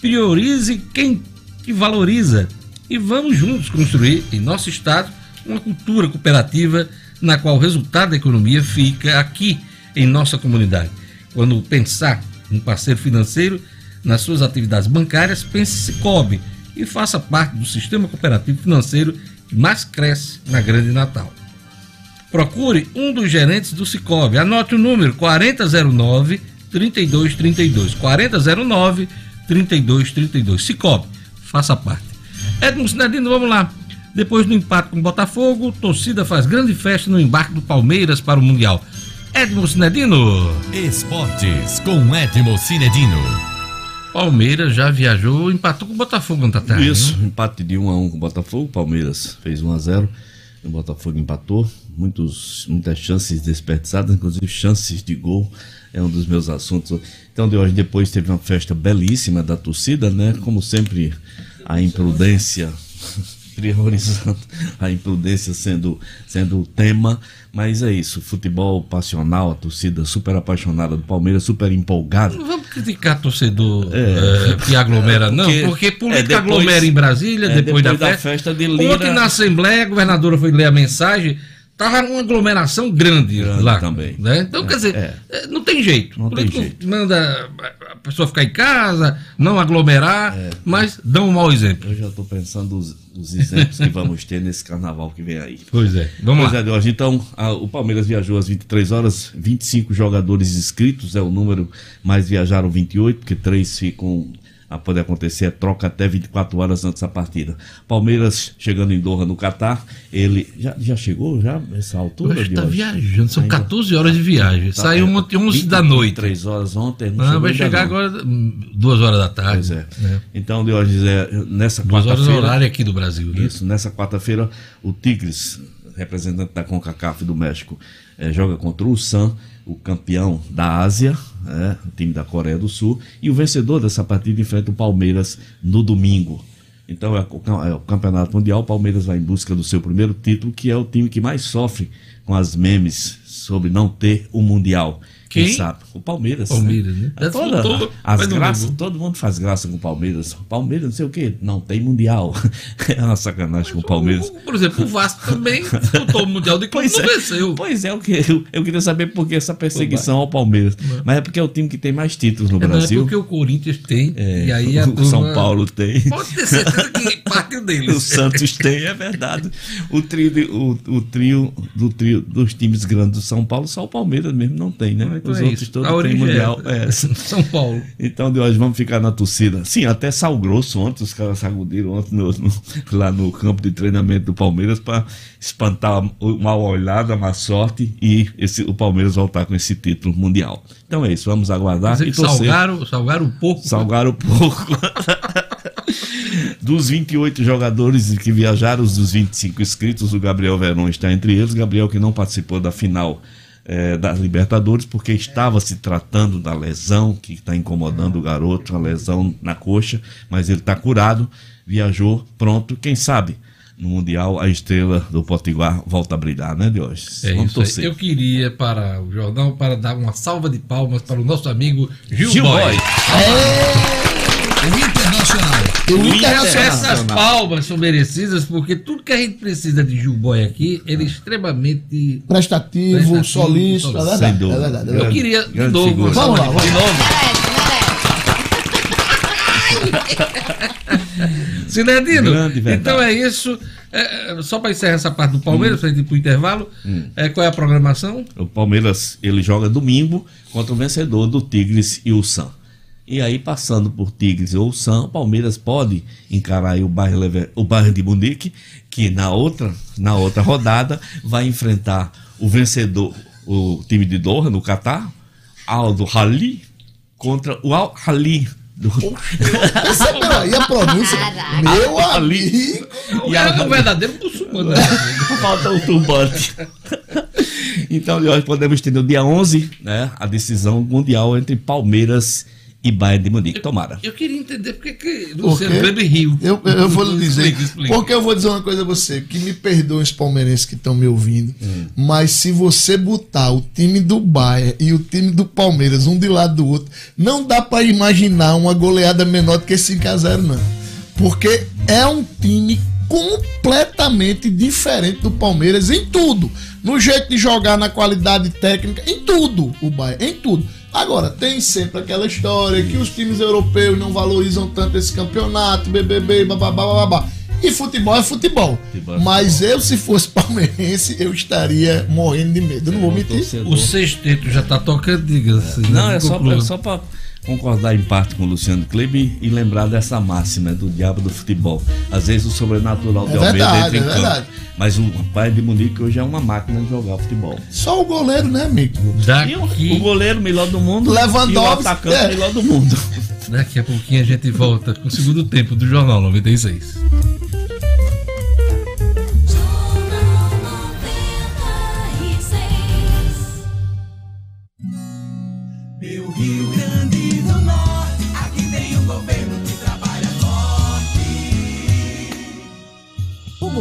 Priorize quem que valoriza e vamos juntos construir em nosso estado uma cultura cooperativa na qual o resultado da economia fica aqui em nossa comunidade. Quando pensar em parceiro financeiro, nas suas atividades bancárias, pense Cicobi e faça parte do sistema cooperativo financeiro que mais cresce na Grande Natal. Procure um dos gerentes do Cicobi. Anote o número 4009 3232. 4009 3232. Cicobi, faça parte. Edmo Sinedino, vamos lá. Depois do empate com o Botafogo, torcida faz grande festa no embarque do Palmeiras para o Mundial. Edmo Sinedino. Esportes com Edmo Cinedino. Palmeiras já viajou, empatou com o Botafogo ontem à tarde. Isso, né? empate de 1 a 1 com o Botafogo, Palmeiras fez 1 a 0 o Botafogo empatou, muitos, muitas chances desperdiçadas, inclusive chances de gol, é um dos meus assuntos. Então, de hoje depois teve uma festa belíssima da torcida, né? Como sempre, a imprudência priorizando a imprudência sendo, sendo o tema, mas é isso, futebol passional, a torcida super apaixonada do Palmeiras, super empolgada. Não vamos criticar torcedor é, que aglomera, não, porque, porque política é, depois, aglomera em Brasília, é, depois, depois, da, da festa. festa de Lira. Ontem na Assembleia, a governadora foi ler a mensagem, Tava uma aglomeração grande, Grande lá. também. Né? Então, quer dizer, é. eh, não tem jeito. Não tem jeito. Manda a pessoa ficar em casa, não aglomerar, É. mas dão um mau exemplo. Eu já estou pensando os, os exemplos que vamos ter nesse carnaval que vem aí. Pois é. Vamos Pois lá. é, Jorge. Então, a- o Palmeiras viajou às 23 horas, 25 jogadores inscritos, é o número, mas viajaram 28, porque três ficam a poder acontecer a troca até 24 horas antes da partida. Palmeiras chegando em Doha, no Catar, ele já, já chegou já nessa altura? Tá Jorge? viajando, são Ainda- 14 horas de viagem. Tá, Saiu é, ontem 11 da noite. 3 horas ontem. Não, chegou vai ainda chegar não. agora hum, duas horas da tarde. Pois é. né? Então, Diógenes, é, nessa Duas horas no quarta-feira. horário aqui do Brasil. né? Isso, nessa quarta-feira, o Tigres, representante da CONCACAF do México, eh, joga contra o San, o campeão da Ásia, né, o time da Coreia do Sul, e o vencedor dessa partida enfrenta o Palmeiras no domingo. Então é o, é o Campeonato Mundial, o Palmeiras vai em busca do seu primeiro título, que é o time que mais sofre com as memes sobre não ter o Mundial. Quem? sabe? O Palmeiras. Palmeiras, né? É toda- Disputou, as mas graças, todo mundo faz graça com o Palmeiras. Palmeiras, não sei o quê, não tem Mundial. é uma sacanagem com o Palmeiras. O- Por exemplo, o Vasco também disputou o Mundial de Clube, não é, venceu. pois é, o que eu, eu queria saber por que essa perseguição ao Palmeiras. Mas é porque é o time que tem mais títulos no É, é Brasil. porque o Corinthians tem, É, e aí a o turma- São Paulo tem. Pode ter certeza que partiu O deles. Santos tem, é verdade. O trio, o, o trio do trio dos times grandes do São Paulo, só o Palmeiras mesmo não tem, né? Então Os é outros isso. todos A têm mundial. é É. São Paulo. Então, de hoje vamos ficar na torcida. Sim, até Sal Grosso ontem, os caras sacudiram ontem no- no- lá no campo de treinamento do Palmeiras para espantar uma olhada, má sorte e esse, o Palmeiras voltar com esse título mundial. Então é isso, vamos aguardar e torcer. salgaram, salgaram um pouco. Salgaram pouco. Dos 28 jogadores que viajaram, os dos 25 inscritos, o Gabriel Verón está entre eles. Gabriel que não participou da final eh, da Libertadores porque estava se tratando da lesão que está incomodando o garoto, a lesão na coxa, mas ele está curado, viajou, pronto. Quem sabe no Mundial a estrela do Potiguar volta a brilhar, né, Diógenes? É Vamos isso aí. torcer. Eu queria para o jornal para dar uma salva de palmas para o nosso amigo Gil, Gil Boy. Boy. O Essas palmas são merecidas porque tudo que a gente precisa de Gil Boy aqui, ele é extremamente. Prestativo, Prestativo, solícito, é verdade, Sem é dúvida. verdade. é Eu verdade. queria de grande novo. Vamos lá, de- vamos. Merece, merece. Sinedino, verdade. então é isso. É, é, só para encerrar essa parte do Palmeiras, para gente ir para o intervalo, é, qual é a programação? O Palmeiras ele joga domingo contra o vencedor do Tigres e o Sam. E aí, passando por Tigres ou Sam, o Palmeiras pode encarar aí o Lever- o Bayern de Munique, que na outra, na outra rodada vai enfrentar o vencedor, o time de Doha, no Catar, Aldo Hali, contra o Al Hali. Do... Percebeu aí a pronúncia? Caraca. Meu Ali. amigo. E é o verdadeiro muçulmano. né? Falta o turbante. então, hoje podemos ter no dia 11 né, a decisão mundial entre Palmeiras e Bayern de Munique. Tomara. Eu queria entender porque que Luciano quê? Kleber riu. Eu, eu vou lhe dizer. Explica, explica. Porque eu vou dizer uma coisa a você, que me perdoem os palmeirenses que estão me ouvindo, Hum. mas se você botar o time do Bayern e o time do Palmeiras um de lado do outro, não dá pra imaginar uma goleada menor do que 5 a 0 não. Porque é um time completamente diferente do Palmeiras em tudo. No jeito de jogar, na qualidade técnica, em tudo, o Bayern, em tudo. Agora, tem sempre aquela história que os times europeus não valorizam tanto esse campeonato, BBB, bababá, babá. E futebol é futebol. Futebol é Mas eu, se fosse palmeirense, eu estaria morrendo de medo. Eu não vou mentir. O sexteto já tá tocando, diga-se. Não, né? é só, Conclua. é só para concordar em parte com o Luciano Kleber e lembrar dessa máxima do diabo do futebol. Às vezes o sobrenatural É de Almeida verdade, entra em é campo. verdade. Mas o pai de Munique hoje é uma máquina de jogar futebol. Só o goleiro, né, amigo? O, Daqui, o goleiro melhor do mundo Lewandowski, e o atacante é. melhor do mundo. daqui a pouquinho a gente volta com o segundo tempo do Jornal 96. Meu Rio Grande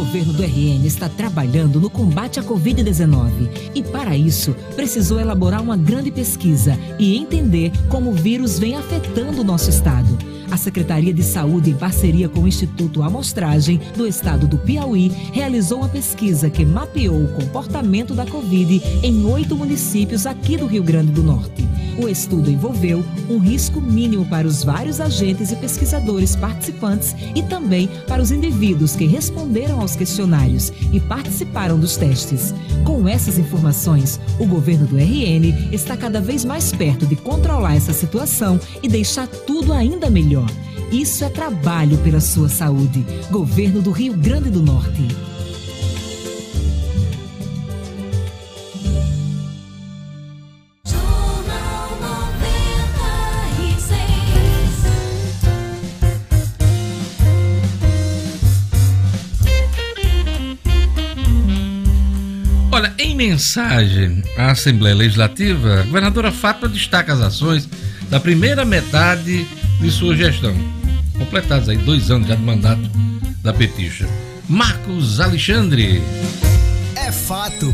governo do RN está trabalhando no combate à Covid-19 e, para isso, precisou elaborar uma grande pesquisa e entender como o vírus vem afetando o nosso estado. A Secretaria de Saúde, em parceria com o Instituto Amostragem do Estado do Piauí, realizou uma pesquisa que mapeou o comportamento da Covid em oito municípios aqui do Rio Grande do Norte. O estudo envolveu um risco mínimo para os vários agentes e pesquisadores participantes e também para os indivíduos que responderam aos questionários e participaram dos testes. Com essas informações, o governo do RN está cada vez mais perto de controlar essa situação e deixar tudo ainda melhor. Isso é trabalho pela sua saúde. Governo do Rio Grande do Norte. Mensagem à Assembleia Legislativa, a governadora Fátima destaca as ações da primeira metade de sua gestão. Completados aí dois anos já de mandato da petixa. Marcos Alexandre. É fato.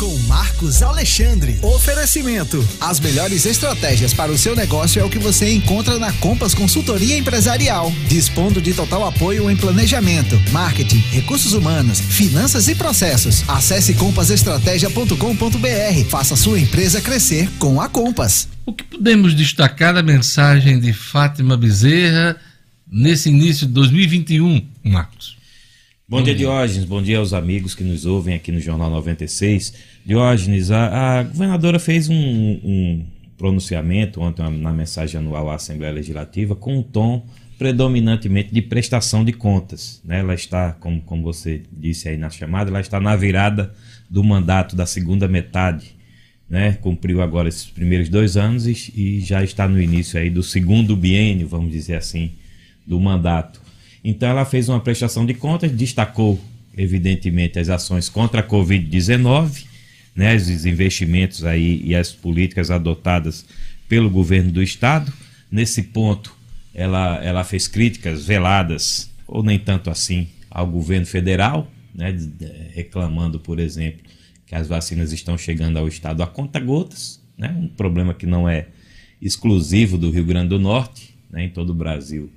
Com Marcos Alexandre. Oferecimento. As melhores estratégias para o seu negócio é o que você encontra na Compass Consultoria Empresarial. Dispondo de total apoio em planejamento, marketing, recursos humanos, finanças e processos. Acesse compassestratégia.com.br. Faça sua empresa crescer com a Compass. O que podemos destacar da mensagem de Fátima Bezerra nesse início de 2021, Marcos? Bom dia, Diógenes. Bom dia aos amigos que nos ouvem aqui no Jornal 96. Diógenes, a, a governadora fez um, um pronunciamento ontem na mensagem anual à Assembleia Legislativa com um tom predominantemente de prestação de contas. né? Ela está, como, como você disse aí na chamada, ela está na virada do mandato da segunda metade. Né? Cumpriu agora esses primeiros dois anos e, e já está no início aí do segundo biênio, vamos dizer assim, do mandato. Então ela fez uma prestação de contas, destacou evidentemente as ações contra a Covid-19, né, os investimentos aí e as políticas adotadas pelo governo do estado. Nesse ponto, ela, ela fez críticas veladas, ou nem tanto assim, ao governo federal, né, reclamando, por exemplo, que as vacinas estão chegando ao estado a conta-gotas, né, um problema que não é exclusivo do Rio Grande do Norte, né, em todo o Brasil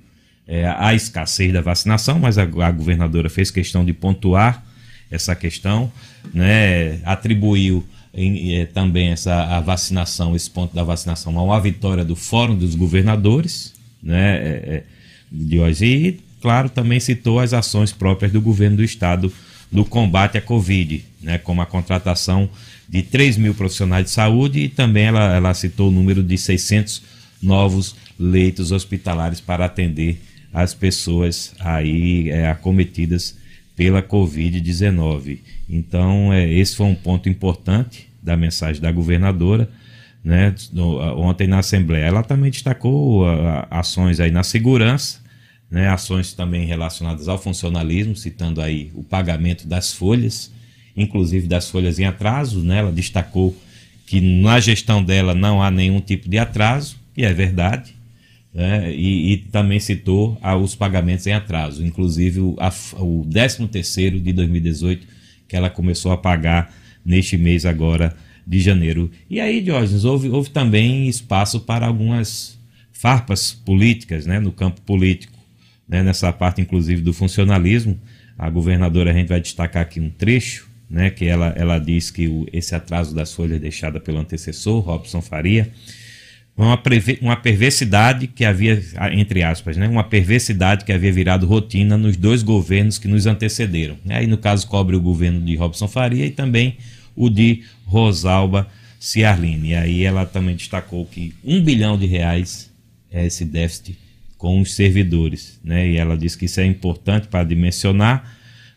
é, a escassez da vacinação, mas a, a governadora fez questão de pontuar essa questão, né, atribuiu em- eh, também essa a vacinação, esse ponto da vacinação, a uma vitória do Fórum dos Governadores, né, é, é, de hoje. E, claro, também citou as ações próprias do governo do estado no combate à Covid, né, como a contratação de 3 mil profissionais de saúde e também ela, ela citou o número de 600 novos leitos hospitalares para atender as pessoas aí é, acometidas pela Covid-19. Então, é, esse foi um ponto importante da mensagem da governadora. Né, no- ontem na Assembleia. Ela também destacou a- a- ações aí na segurança, né, ações também relacionadas ao funcionalismo, citando aí o pagamento das folhas, inclusive das folhas em atraso. Né, ela destacou que na gestão dela não há nenhum tipo de atraso, e é verdade né, e, e também citou ah, os pagamentos em atraso, inclusive o, a o 13 terceiro de 2018, que ela começou a pagar neste mês agora de janeiro. E aí, Diógenes, houve, houve também espaço para algumas farpas políticas né, no campo político, né, nessa parte inclusive do funcionalismo. A governadora, a gente vai destacar aqui um trecho, né, que ela, ela diz que o, esse atraso das folhas deixada pelo antecessor, Robson Faria, uma, uma perversidade que havia, entre aspas, né, uma perversidade que havia virado rotina nos dois governos que nos antecederam. né? Aí, no caso, cobre o governo de Robson Faria e também o de Rosalba Ciarline. E aí ela também destacou que um bilhão de reais é esse déficit com os servidores. Né? E ela disse que isso é importante para dimensionar,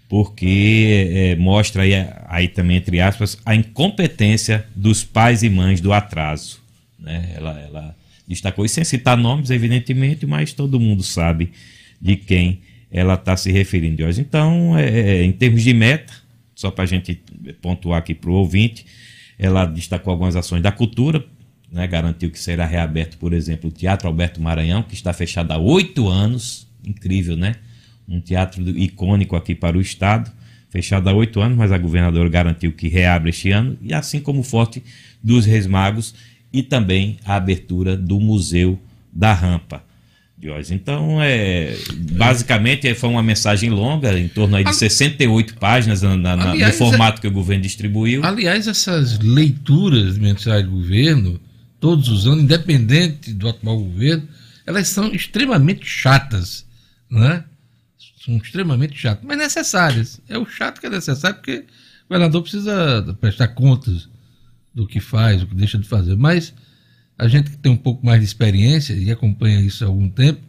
porque eh, mostra aí, aí também, entre aspas, a incompetência dos pais e mães do atraso. Né? Ela, ela destacou isso sem citar nomes, evidentemente, mas todo mundo sabe de quem ela está se referindo hoje. Então, é, em termos de meta, só para a gente pontuar aqui para o ouvinte, ela destacou algumas ações da cultura, né? garantiu que será reaberto, por exemplo, o Teatro Alberto Maranhão, que está fechado há oito anos, incrível, né? Um teatro icônico aqui para o Estado, fechado há oito anos, mas a governadora garantiu que reabre este ano, e assim como o Forte dos Reis Magos e também a abertura do Museu da Rampa. Então, é, basicamente, foi uma mensagem longa, em torno aí de 68 páginas na- na- Aliás, no formato que o governo distribuiu. Aliás, essas leituras mensais do governo, todos os anos, independente do atual governo, elas são extremamente chatas, né? São extremamente chatas, mas necessárias. É o chato que é necessário porque o governador precisa prestar contas do que faz, do que deixa de fazer. Mas a gente que tem um pouco mais de experiência e acompanha isso há algum tempo,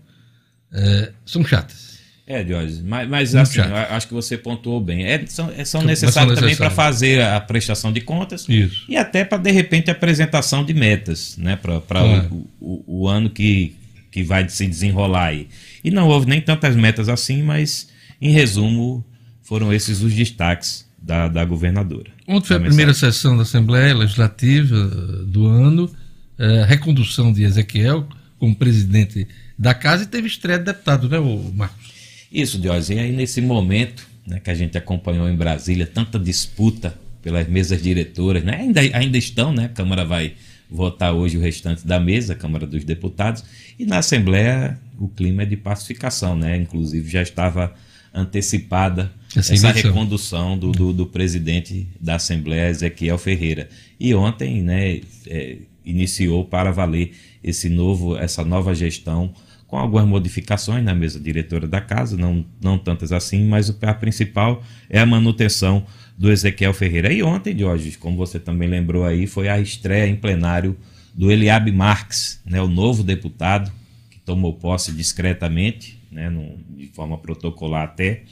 é, são chatas. É, Diógenes, mas, mas assim, acho que você pontuou bem. É, são, é- são necessários também para fazer a prestação de contas Isso. e até para, de repente, a apresentação de metas né, para Claro. o, o- o ano que, que vai se desenrolar aí. E não houve nem tantas metas assim, mas, em resumo, foram esses os destaques da, da governadora. Ontem foi a primeira mensagem. sessão da Assembleia Legislativa eh, do ano, eh, recondução de Ezequiel como presidente da casa e teve estreia de deputado, né, Marcos? Isso, Diógenes. E aí, nesse momento né, que a gente acompanhou em Brasília, tanta disputa pelas mesas diretoras, né? ainda, ainda estão, né? A Câmara vai votar hoje o restante da mesa, a Câmara dos Deputados, e na Assembleia o clima é de pacificação, né? Inclusive já estava antecipada Essa essa, recondução do, do, do presidente da Assembleia, Ezequiel Ferreira. E ontem, né, é, iniciou para valer esse novo, essa nova gestão com algumas modificações na mesa diretora da casa, não, não tantas assim, mas o- a principal é a manutenção do Ezequiel Ferreira. E ontem, Jorge, como você também lembrou aí, foi a estreia em plenário do Eliabe Marques, né, o novo deputado que tomou posse discretamente, né, no- de forma protocolar até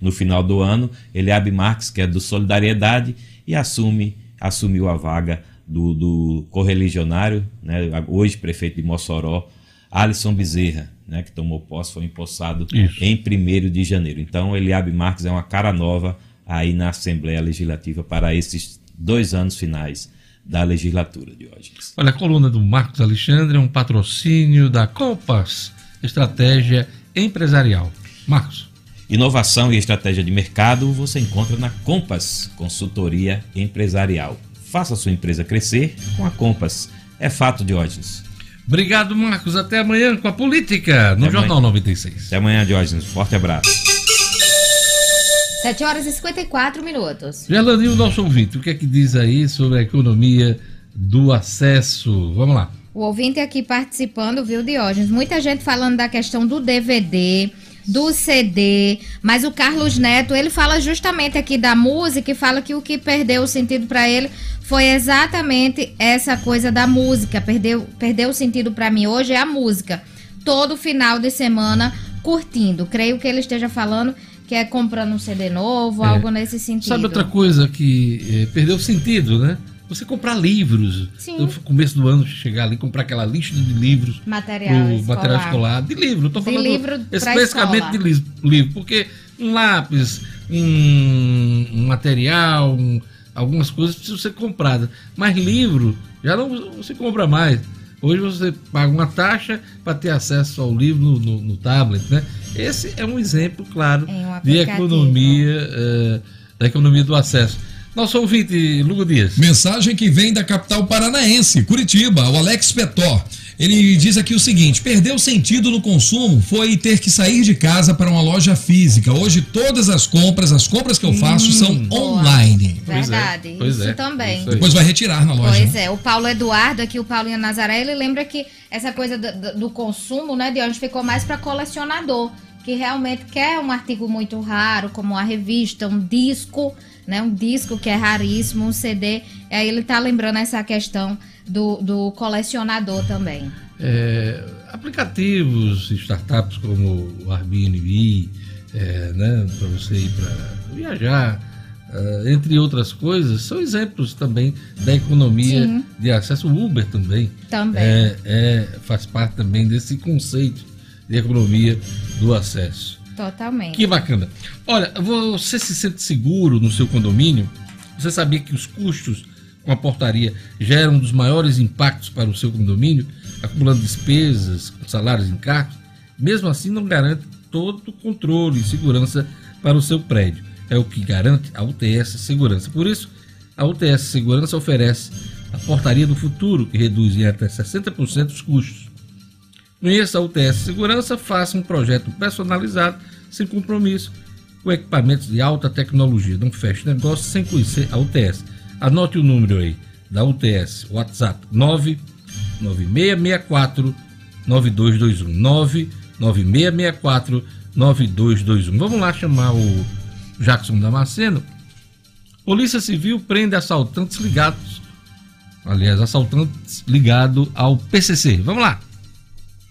no final do ano. Eliabe Marques, que é do Solidariedade, e assume assumiu a vaga do, do correligionário, né, hoje prefeito de Mossoró, Alisson Bezerra, né, que tomou posse, foi empossado Isso. em 1 de janeiro. Então, Eliabe Marques é uma cara nova aí na Assembleia Legislativa para esses dois anos finais da legislatura de hoje. Olha, a coluna do Marcos Alexandre é um patrocínio da Compass Estratégia Empresarial. Marcos. Inovação e estratégia de mercado você encontra na Compass Consultoria Empresarial. Faça sua empresa crescer com a Compass. É fato, Diógenes. Obrigado, Marcos. Até amanhã com a política no Até Jornal amanhã. 96. Até amanhã, Diógenes. Forte abraço. 7 horas e 54 minutos. Gerlandinho, nosso ouvinte, o que é que diz aí sobre a economia do acesso? Vamos lá. O ouvinte aqui participando, viu, Diógenes? Muita gente falando da questão do DVD, do CD, mas o Carlos Neto, ele fala justamente aqui da música e fala que o que perdeu o sentido para ele foi exatamente essa coisa da música. Perdeu, perdeu o sentido para mim hoje é a música. Todo final de semana curtindo. Creio que ele esteja falando que é comprando um CD novo, É. algo nesse sentido. Sabe outra coisa que eh, perdeu sentido, né? Você comprar livros. Sim. No começo do ano, chegar ali comprar aquela lista de livros Material pro escolar. material escolar. De livro, eu tô De falando livro especificamente de livro. Porque um lápis, um, um material, um- algumas coisas precisam ser compradas. Mas livro já não, não se compra mais. Hoje você paga uma taxa para ter acesso ao livro no, no- no tablet, né? Esse é um exemplo, claro, Em um de economia, eh, da economia do acesso. Nosso ouvinte, Lugo Dias. Mensagem que vem da capital paranaense, Curitiba, o Alex Petor. Ele diz aqui o seguinte: perdeu sentido no consumo foi ter que sair de casa para uma loja física. Hoje todas as compras, as compras que eu faço Hum, são online. Verdade, Pois isso é, também. isso. Depois vai retirar na loja. Pois é, o Paulo Eduardo, aqui o Paulinho Nazaré, ele lembra que essa coisa do, do- do consumo, né, de hoje ficou mais para colecionador, que realmente quer um artigo muito raro, como uma revista, um disco, né, um disco que é raríssimo, um CD. Aí ele tá lembrando essa questão do, do colecionador também. É, aplicativos, startups como o Airbnb, é, né, para você ir para viajar, ah, entre outras coisas, são exemplos também da economia Sim. de acesso. O Uber também, Também. É, é, faz parte também desse conceito de economia do acesso. Totalmente. Que bacana. Olha, você se sente seguro no seu condomínio? Você sabia que os custos com a portaria geram um dos maiores impactos para o seu condomínio, acumulando despesas, salários em cargos? Mesmo assim, não garante todo o controle e segurança para o seu prédio. É o que garante a UTS Segurança. Por isso, a UTS Segurança oferece a portaria do futuro, que reduz em até 60% os custos. Conheça a UTS Segurança, faça um projeto personalizado, sem compromisso, com equipamentos de alta tecnologia. Não feche negócio sem conhecer a UTS. Anote o número aí da UTS, WhatsApp 99664 9221 99664 9221. Vamos lá chamar o Jackson Damasceno. Polícia Civil prende assaltantes ligados. Aliás, assaltantes ligados ao PCC. Vamos lá.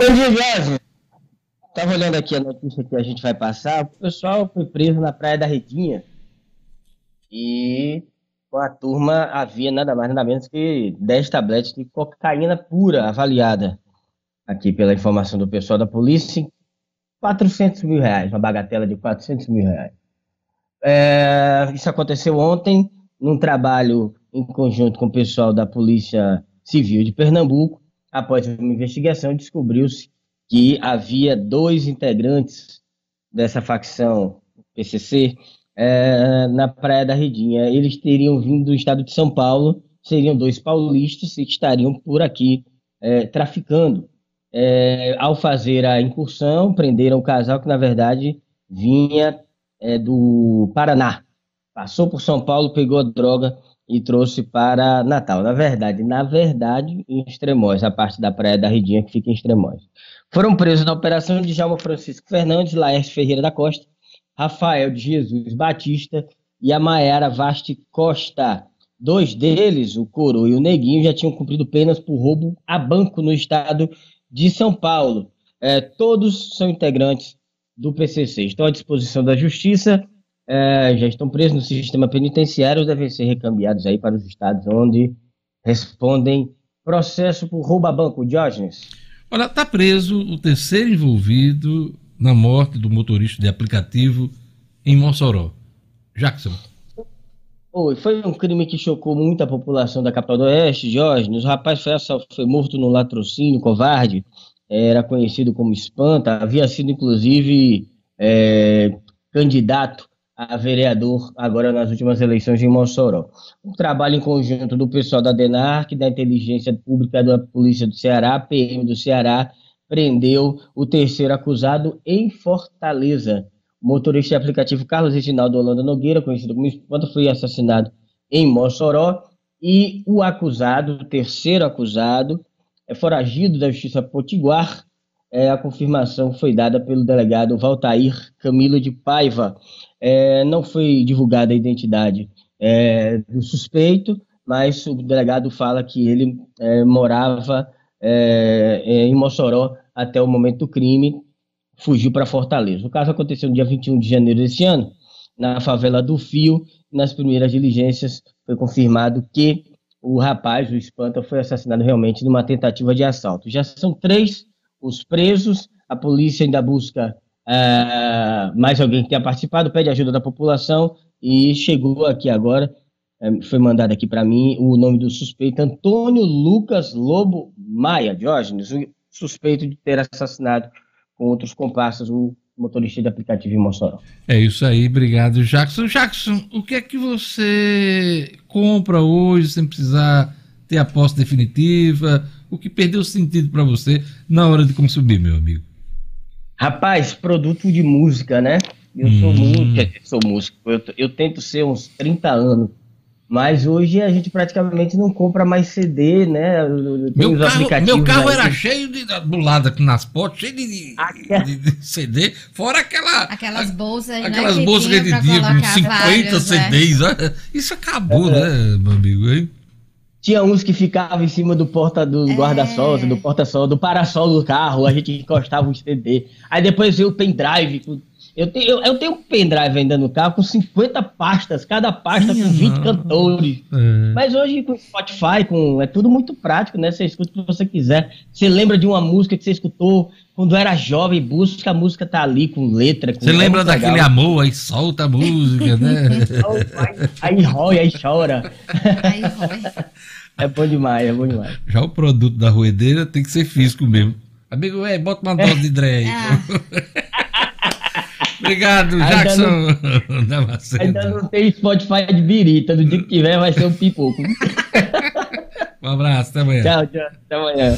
Dia, Jorge. Tava olhando aqui a notícia que a gente vai passar. O pessoal foi preso na Praia da Redinha. E com a turma havia nada mais nada menos que 10 tabletes de cocaína pura avaliada. Aqui pela informação do pessoal da polícia, em 400 mil reais, uma bagatela de 400 mil reais. É, isso aconteceu ontem, num trabalho em conjunto com o pessoal da Polícia Civil de Pernambuco. Após uma investigação, descobriu-se que havia dois integrantes dessa facção PCC é, na Praia da Redinha. Eles teriam vindo do estado de São Paulo, seriam dois paulistas e estariam por aqui é, traficando. É, ao fazer a incursão, prenderam o casal que, na verdade, vinha é, do Paraná. Passou por São Paulo, pegou a droga e trouxe para Natal. Na verdade, na verdade, em Extremóis, a parte da Praia da Redinha que fica em Extremóis. Foram presos na operação de Djalma Francisco Fernandes, Laércio Ferreira da Costa, Rafael de Jesus Batista e a Maiara Vasti Costa. Dois deles, o Coro e o Neguinho, já tinham cumprido penas por roubo a banco no estado de São Paulo. É, todos são integrantes do PCC. Estão à disposição da Justiça, é, já estão presos no sistema penitenciário, devem ser recambiados aí para os estados onde respondem processo por roubo a banco. Diógenes. Olha, está preso o terceiro envolvido na morte do motorista de aplicativo em Mossoró. Jackson. Oi, foi um crime que chocou muito a população da capital do Oeste, Diógenes. O rapaz foi, foi morto no latrocínio, covarde, era conhecido como Espanta, havia sido inclusive é, candidato a vereador agora nas últimas eleições em Mossoró. Um trabalho em conjunto do pessoal da DENARC, da Inteligência Pública da Polícia do Ceará, PM do Ceará, prendeu o terceiro acusado em Fortaleza. O motorista de aplicativo Carlos Reginaldo Holanda Nogueira, conhecido como Espanta, foi assassinado em Mossoró e o acusado, o terceiro acusado, é foragido da Justiça Potiguar. É, a confirmação foi dada pelo delegado Valtair Camilo de Paiva. É, não foi divulgada a identidade é, do suspeito, mas o delegado fala que ele é, morava é, é, em Mossoró até o momento do crime, fugiu para Fortaleza. O caso aconteceu no dia 21 de janeiro desse ano, na favela do Fio. Nas primeiras diligências foi confirmado que o rapaz, o Espanta, foi assassinado realmente numa tentativa de assalto. Já são três os presos, a polícia ainda busca ah, mais alguém que tenha participado, pede ajuda da população e chegou aqui agora, eh, foi mandado aqui para mim o nome do suspeito, Antônio Lucas Lobo Maia, Diógenes, o suspeito de ter assassinado com outros comparsas o motorista de aplicativo em Mossoró. É isso aí, obrigado, Jackson. Jackson, o que é que você compra hoje sem precisar ter a posse definitiva? O que perdeu sentido para você na hora de consumir, meu amigo? Rapaz, produto de música, né? Eu sou Hum. músico, quer dizer, sou músico. Eu, eu tento ser uns 30 anos. Mas hoje a gente praticamente não compra mais CD, né? Tem Meu os carro, aplicativos meu carro aí era que- cheio de, do lado aqui nas portas, cheio de, de- de- de CD, fora aquela, Aquelas bolsas, aquelas né, que bolsas tinha que pra de dia com colocar 50 vários, né? CDs. olha, Isso acabou, É. né, meu amigo? Hein? Tinha uns que ficavam em cima do porta É. do guarda-sol, do porta-sol, do parasol do carro, a gente encostava um CD. Aí depois veio o pendrive. Eu tenho, eu, eu tenho um pendrive ainda no carro com 50 pastas, cada pasta com 20 cantores. É. Mas hoje com Spotify, com, é tudo muito prático, né? Você escuta o que você quiser. Você lembra de uma música que você escutou quando era jovem, busca, a música tá ali com letra. Com, Você é lembra daquele legal. amor, aí solta a música, né? Aí rói, aí chora. É bom demais, é bom demais. Já o produto da roedeira tem que ser físico mesmo. Amigo, é, bota uma dose de Dre aí. Obrigado, Ainda Jackson. Damasceno. Ainda não tem Spotify de birita. No dia que tiver, vai ser um pipoco. Um abraço, até amanhã. tchau, tchau. Até amanhã.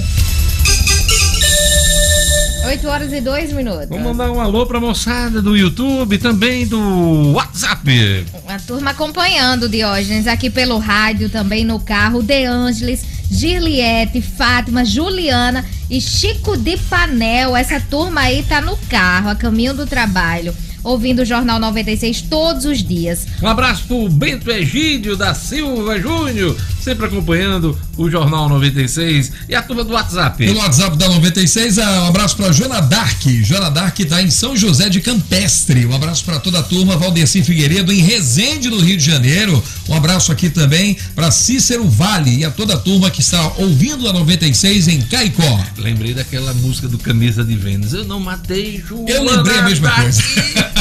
8 horas e 2 minutos. Vamos mandar um alô pra moçada do YouTube, também do WhatsApp. A turma acompanhando Diógenes aqui pelo rádio, também no carro. De Ângeles, Girliette, Fátima, Juliana e Chico de Panel. Essa turma aí tá no carro, a caminho do trabalho, ouvindo o Jornal 96 todos os dias. Um abraço pro Bento Egídio da Silva Júnior, sempre acompanhando o Jornal 96 e a turma do WhatsApp. Pelo WhatsApp da 96, ah, um abraço para Jona Dark. Jona Dark está em São José de Campestre. Um abraço para toda a turma. Valdeci Figueiredo em Resende, no Rio de Janeiro. Um abraço aqui também para Cícero Vale e a toda a turma que está ouvindo a 96 em Caicó. Lembrei daquela música do Camisa de Vênus. Eu não matei Joana Eu lembrei a mesma Dark. coisa.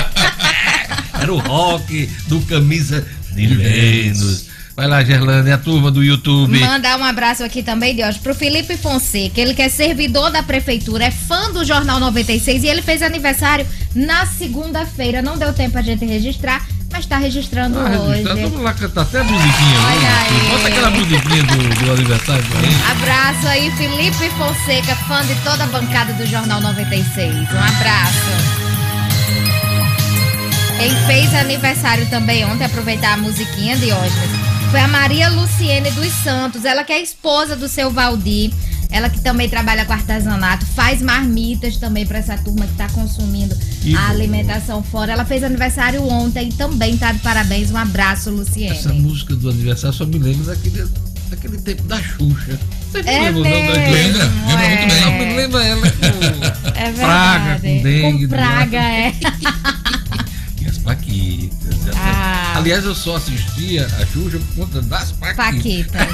Era o rock do Camisa de Vênus. Vai lá, Gerlane, a turma do YouTube. Mandar um abraço aqui também, Diógenes, pro Felipe Fonseca, ele que é servidor da prefeitura, é fã do Jornal 96 e ele fez aniversário na segunda-feira. Não deu tempo a gente registrar, mas tá registrando Ah, hoje. Vamos lá cantar até a musiquinha. Olha aí. Bota aquela musiquinha do, do aniversário pra gente. Abraço aí, Felipe Fonseca, fã de toda a bancada do Jornal 96. Um abraço. Quem fez aniversário também ontem, aproveitar a musiquinha de hoje, foi a Maria Luciene dos Santos. Ela que é esposa do seu Valdir. Ela que também trabalha com artesanato, faz marmitas também para essa turma que tá consumindo a alimentação fora. Ela fez aniversário ontem e também tá de parabéns. Um abraço, Luciene. Essa música do aniversário só me lembra daquele, daquele tempo da Xuxa. Vocês não É não, da mesmo, Lembra? Lembra muito bem. Só me lembra ela com É verdade. praga, com dengue. Com praga, é. As paquitas. Ah. Aliás, eu só assistia a Xuxa por conta das paquitas. Paquitas.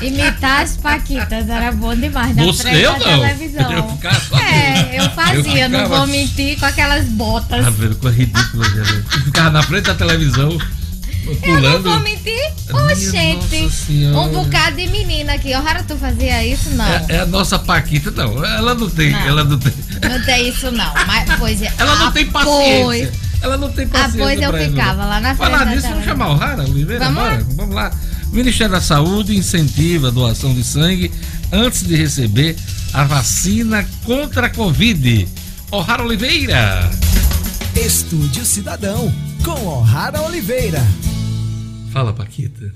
Imitar as Paquitas era bom demais na Você- eu da não. televisão. Eu ficava é, eu fazia, Eu não ficava- vou mentir, com aquelas botas. Tá vendo? Coisa ridícula, gente. Eu ficava na frente da televisão, Eu não pulando. vou mentir. Nossa Senhora. um bocado de menina aqui. Rara, tu fazia isso? Não. É, é a nossa Paquita, não. Ela não tem. Não. Ela não tem. Não tem isso, não. Mas, pois é. Ela não tem Ah, paciência. pois. Ela não tem Ah, paciência. pois eu pra isso, ficava não. lá na frente Falar nisso, vamos chamar o Rara Oliveira? Vamos bora? lá. Vamos lá. O Ministério da Saúde incentiva a doação de sangue antes de receber a vacina contra a Covid. O'Hara Oliveira. Estúdio Cidadão, com O'Hara Oliveira. Fala, Paquita.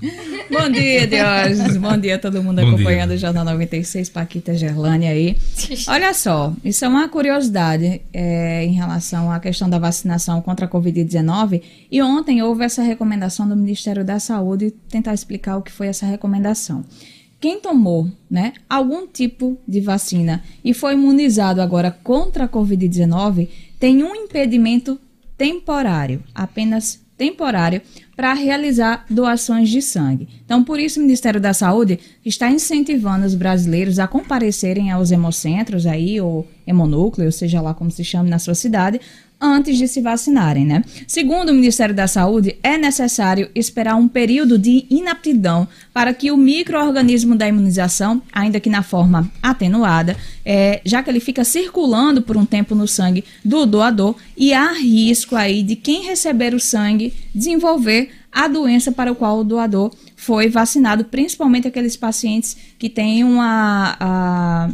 Bom dia, Diógenes. Bom dia a todo mundo Bom acompanhando dia. o Jornal 96, Paquita Gerlane aí. Olha só, isso é uma curiosidade é, em relação à questão da vacinação contra a Covid-19. E ontem houve essa recomendação do Ministério da Saúde tentar explicar o que foi essa recomendação. Quem tomou né, algum tipo de vacina e foi imunizado agora contra a Covid-19 tem um impedimento temporário, apenas temporário para realizar doações de sangue. Então, por isso, o Ministério da Saúde está incentivando os brasileiros a comparecerem aos hemocentros aí, ou hemonúcleo, seja lá como se chame na sua cidade, antes de se vacinarem, né? Segundo o Ministério da Saúde, é necessário esperar um período de inaptidão para que o microorganismo da imunização, ainda que na forma atenuada, é, já que ele fica circulando por um tempo no sangue do doador e há risco aí de quem receber o sangue desenvolver a doença para o qual o doador foi vacinado, principalmente aqueles pacientes que têm uma a,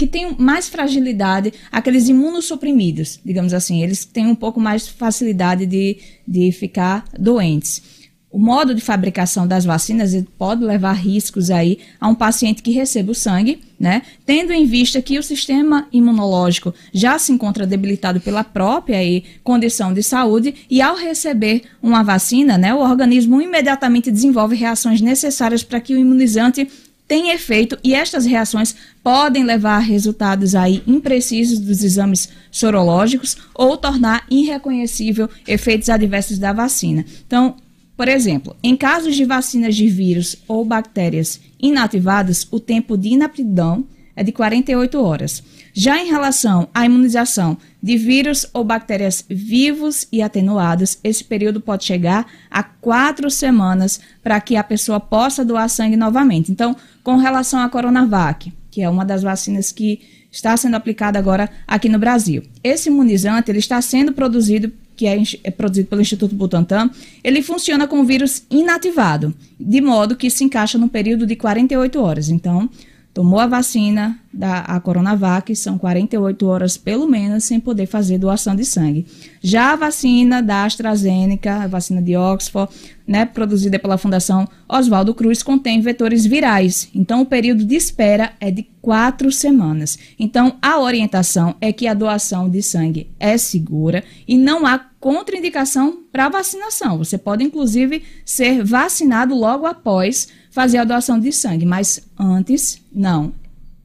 que tem mais fragilidade, aqueles imunossuprimidos, digamos assim, eles têm um pouco mais facilidade de, de ficar doentes. O modo de fabricação das vacinas pode levar riscos aí a um paciente que receba o sangue, né? Tendo em vista que o sistema imunológico já se encontra debilitado pela própria aí, condição de saúde e ao receber uma vacina, né, o organismo imediatamente desenvolve reações necessárias para que o imunizante tem efeito e estas reações podem levar a resultados aí imprecisos dos exames sorológicos ou tornar irreconhecível efeitos adversos da vacina. Então, por exemplo, em casos de vacinas de vírus ou bactérias inativadas, o tempo de inaptidão é de 48 horas. Já em relação à imunização de vírus ou bactérias vivos e atenuados, esse período pode chegar a quatro semanas para que a pessoa possa doar sangue novamente. Então, com relação à Coronavac, que é uma das vacinas que está sendo aplicada agora aqui no Brasil. Esse imunizante ele está sendo produzido, que é, é produzido pelo Instituto Butantan, ele funciona com o vírus inativado, de modo que se encaixa no período de 48 horas. Então, tomou a vacina da a Coronavac, são 48 horas pelo menos sem poder fazer doação de sangue. Já a vacina da AstraZeneca, a vacina de Oxford, né, produzida pela Fundação Oswaldo Cruz, contém vetores virais. Então, o período de espera é de quatro semanas. Então, a orientação é que a doação de sangue é segura e não há contraindicação para vacinação. Você pode, inclusive, ser vacinado logo após fazer a doação de sangue, mas antes, não.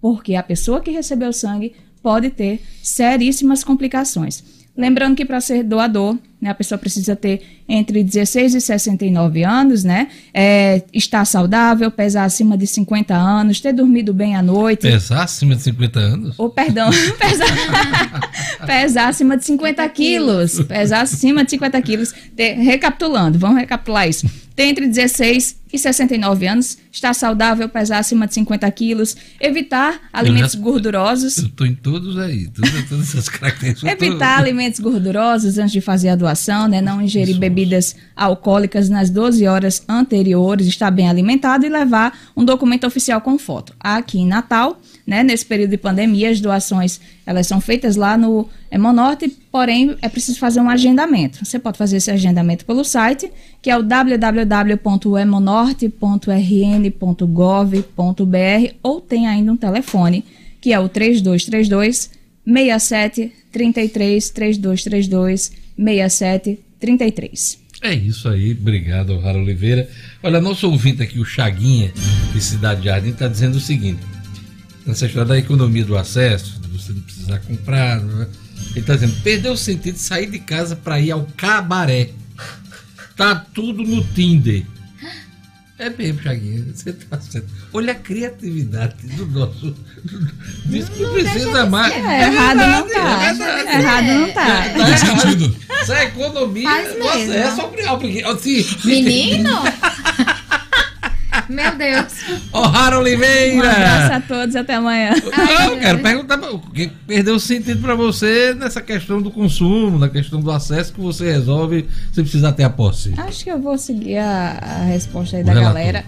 Porque a pessoa que recebeu sangue pode ter seríssimas complicações. Lembrando que para ser doador, né, a pessoa precisa ter entre 16 e 69 anos, né? É, estar saudável, pesar acima de 50 anos, ter dormido bem à noite. Pesar acima de 50 anos? Ou, perdão, pesar, pesar acima de 50 quilos. Pesar acima de 50 quilos. Ter, recapitulando, vamos recapitular isso. Ter entre 16 e 69 anos, estar saudável, pesar acima de 50 quilos, evitar alimentos já- gordurosos. Eu tô em todos aí, todas, todas essas características. eu Evitar alimentos gordurosos antes de fazer a doação, né? Não ingerir bebidas alcoólicas nas 12 horas anteriores, estar bem alimentado e levar um documento oficial com foto. Aqui em Natal, né? Nesse período de pandemia, as doações elas são feitas lá no Hemonorte, porém é preciso fazer um agendamento. Você pode fazer esse agendamento pelo site, que é o www.hemonorte.rn.gov.br ou tem ainda um telefone, que é o 3232 67 33 3232 67 33. É isso aí, obrigado, Rara Oliveira. Olha, nosso ouvinte aqui, o Chaguinha, de Cidade Jardim, está dizendo o seguinte: nessa história da economia do acesso, de você não precisar comprar, né? ele está dizendo: perdeu o sentido de sair de casa para ir ao cabaré. Tá tudo no Tinder. É mesmo, Chaguinha, você tá certo. Olha a criatividade do nosso. Disso que não precisa mais. É, errado não tá. é verdade. Errado não tá. Tá Faz sentido. É economia Faz mesmo. ao ao- porque, assim, Menino! Meu Deus! Ô, Rara Um abraço Oliveira! a todos, até amanhã. Não, eu quero perguntar o que perdeu sentido pra você nessa questão do consumo, na questão do acesso que você resolve sem precisar ter a posse. Acho que eu vou seguir a, a resposta aí O da relator. galera.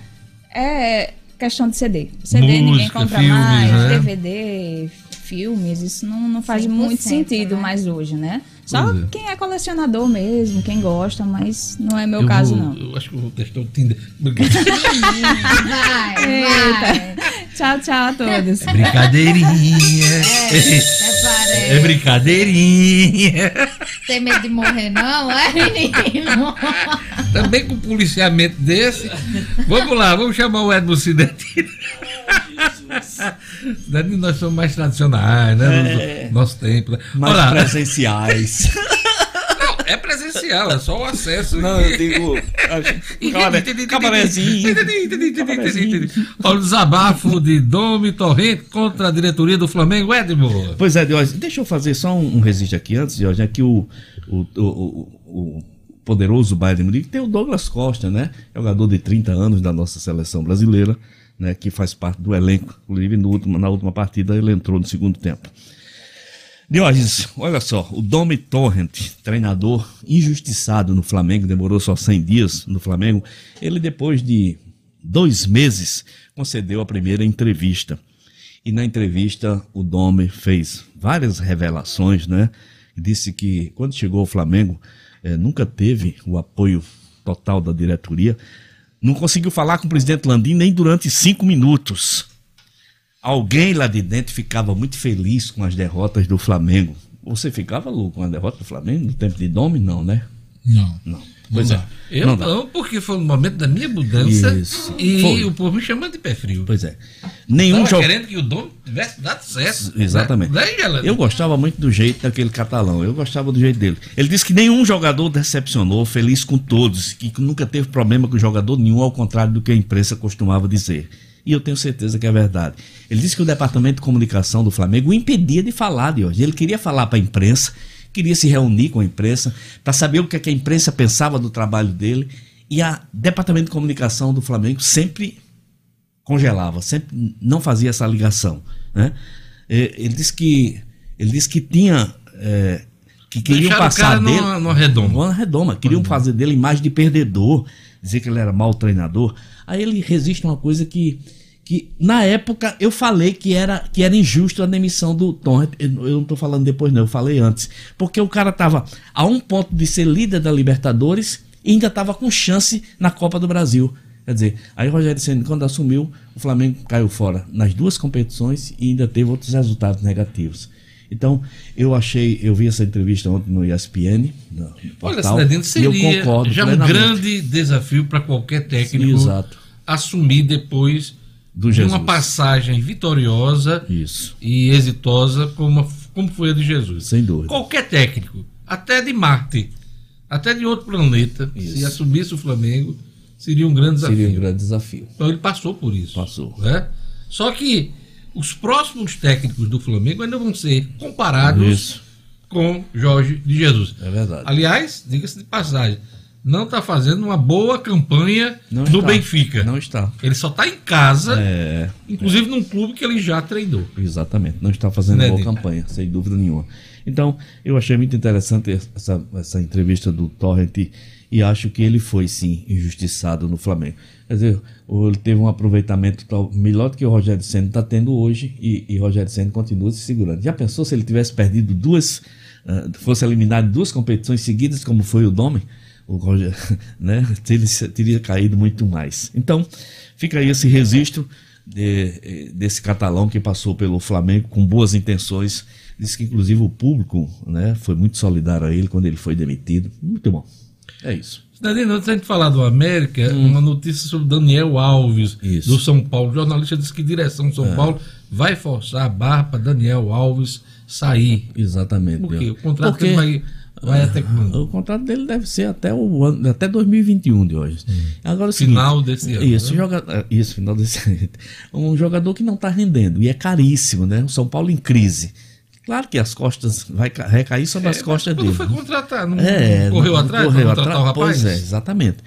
É questão de CD. CD ninguém Música, compra filmes, mais, né? DVD, filmes, isso não, não faz 100%, muito sentido né? mais hoje, né? Só é. quem é colecionador mesmo, quem gosta, mas não é meu Eu caso, vou- não. Eu acho que eu vou testar o Tinder. Tchau, tchau a todos. Brincadeirinha. Até parece. É brincadeirinha. Tem medo de morrer, não, é, menino? Também com policiamento desse. Vamos lá, vamos chamar o Edmo Cidadino. Cidadino, nós somos mais tradicionais, né? No nosso tempo. né? Mais presenciais. é presencial, é só o acesso. Não, eu digo. Cabarézinho. Olha o desabafo de Domi Torrente contra a diretoria do Flamengo, Edmo. Pois é, Diógenes, deixa eu fazer só um, um registro aqui antes, Diógenes, é que o, o, o, o- o poderoso Bayern de Munique tem o Douglas Costa, né? Jogador de 30 anos da nossa seleção brasileira, né? Que faz parte do elenco. Inclusive, último, na última partida ele entrou no segundo tempo. Diógenes, olha só, o Domi Torrent, treinador injustiçado no Flamengo, demorou só 100 dias no Flamengo, ele depois de dois meses concedeu a primeira entrevista. E na entrevista o Domi fez várias revelações, né? Disse que quando chegou ao Flamengo eh, nunca teve o apoio total da diretoria, não conseguiu falar com o presidente Landim nem durante cinco minutos. Alguém lá de dentro ficava muito feliz com as derrotas do Flamengo. Você ficava louco com a derrota do Flamengo no tempo de Domi? Não, né? Não. Não. Pois é. Eu Não não, dá. porque foi no momento da minha mudança Isso. e Foi. o povo me chamando de pé frio. Pois é. Nenhum Tava jogo. querendo que o dono tivesse dado certo. Exatamente. Né? Eu gostava muito do jeito daquele catalão. Eu gostava do jeito dele. Ele disse que nenhum jogador decepcionou, feliz com todos, que nunca teve problema com jogador nenhum, ao contrário do que a imprensa costumava dizer. E eu tenho certeza que é verdade. Ele disse que o departamento de comunicação do Flamengo o impedia de falar de hoje. Ele queria falar para a imprensa, queria se reunir com a imprensa para saber o que, é que a imprensa pensava do trabalho dele. E a departamento de comunicação do Flamengo sempre congelava, sempre não fazia essa ligação. Né? Ele disse que ele disse que tinha eh, que queriam Deixaram passar dele numa- numa redoma. numa redoma, queriam fazer dele imagem de perdedor, dizer que ele era mau treinador. Aí ele resiste a uma coisa que que na época eu falei que era que era injusto a demissão do Tom. Eu eu não estou falando depois não, eu falei antes, porque o cara estava a um ponto de ser líder da Libertadores e ainda estava com chance na Copa do Brasil. Quer dizer, aí o Rogério Senna, quando assumiu, o Flamengo caiu fora nas duas competições e ainda teve outros resultados negativos. Então, eu achei, eu vi essa entrevista ontem no ESPN. No Olha, Cidadino, e seria eu concordo já um plenamente. grande desafio para qualquer técnico Exato. assumir depois Do Jesus. uma passagem vitoriosa Isso. e exitosa como, como foi a de Jesus. Sem dúvida. Qualquer técnico, até de Marte, até de outro planeta, se assumisse o Flamengo, seria um grande desafio. Seria um grande desafio. Então ele passou por isso. Passou. Né? Só que os próximos técnicos do Flamengo ainda vão ser comparados Isso. com Jorge de Jesus. É verdade. Aliás, diga-se de passagem, não está fazendo uma boa campanha Não no está. Benfica. Não está. Ele só está em casa, É, inclusive num clube que ele já treinou. exatamente. Não está fazendo Né, boa Dino? campanha, sem dúvida nenhuma. Então, eu achei muito interessante essa, essa entrevista do Torrent e acho que ele foi, sim, injustiçado no Flamengo. Quer dizer, o- ele teve um aproveitamento melhor do que o Rogério Senna está tendo hoje e, e Rogério Senna continua se segurando. Já pensou se ele tivesse perdido duas, ah, fosse eliminado duas competições seguidas, como foi o Dome? O Rogério, né? Teria, teria caído muito mais. Então, fica aí esse registro de- eh, desse catalão que passou pelo Flamengo com boas intenções. Diz que, inclusive, o público né, foi muito solidário a ele quando ele foi demitido. Muito bom. É isso. Cidadino, antes da gente falar do América, uma notícia sobre Daniel Alves, Hum. Isso. do São Paulo. O jornalista disse que direção São É. Paulo vai forçar a barra para Daniel Alves sair. Exatamente. Por quê? O contrato Porque- vai, vai até quando? O contrato dele deve ser até o ano, até 2021 de hoje. Agora é seguinte, Final desse ano, Isso, né? joga, é, isso, final desse ano. Um jogador que não está rendendo e é caríssimo, né? O São Paulo em crise. Claro que as costas vai ca- recair sobre as costas Quando dele. foi né? contratar, não, É, correu não atrás correu contratar o atrás? rapaz? Pois é, exatamente.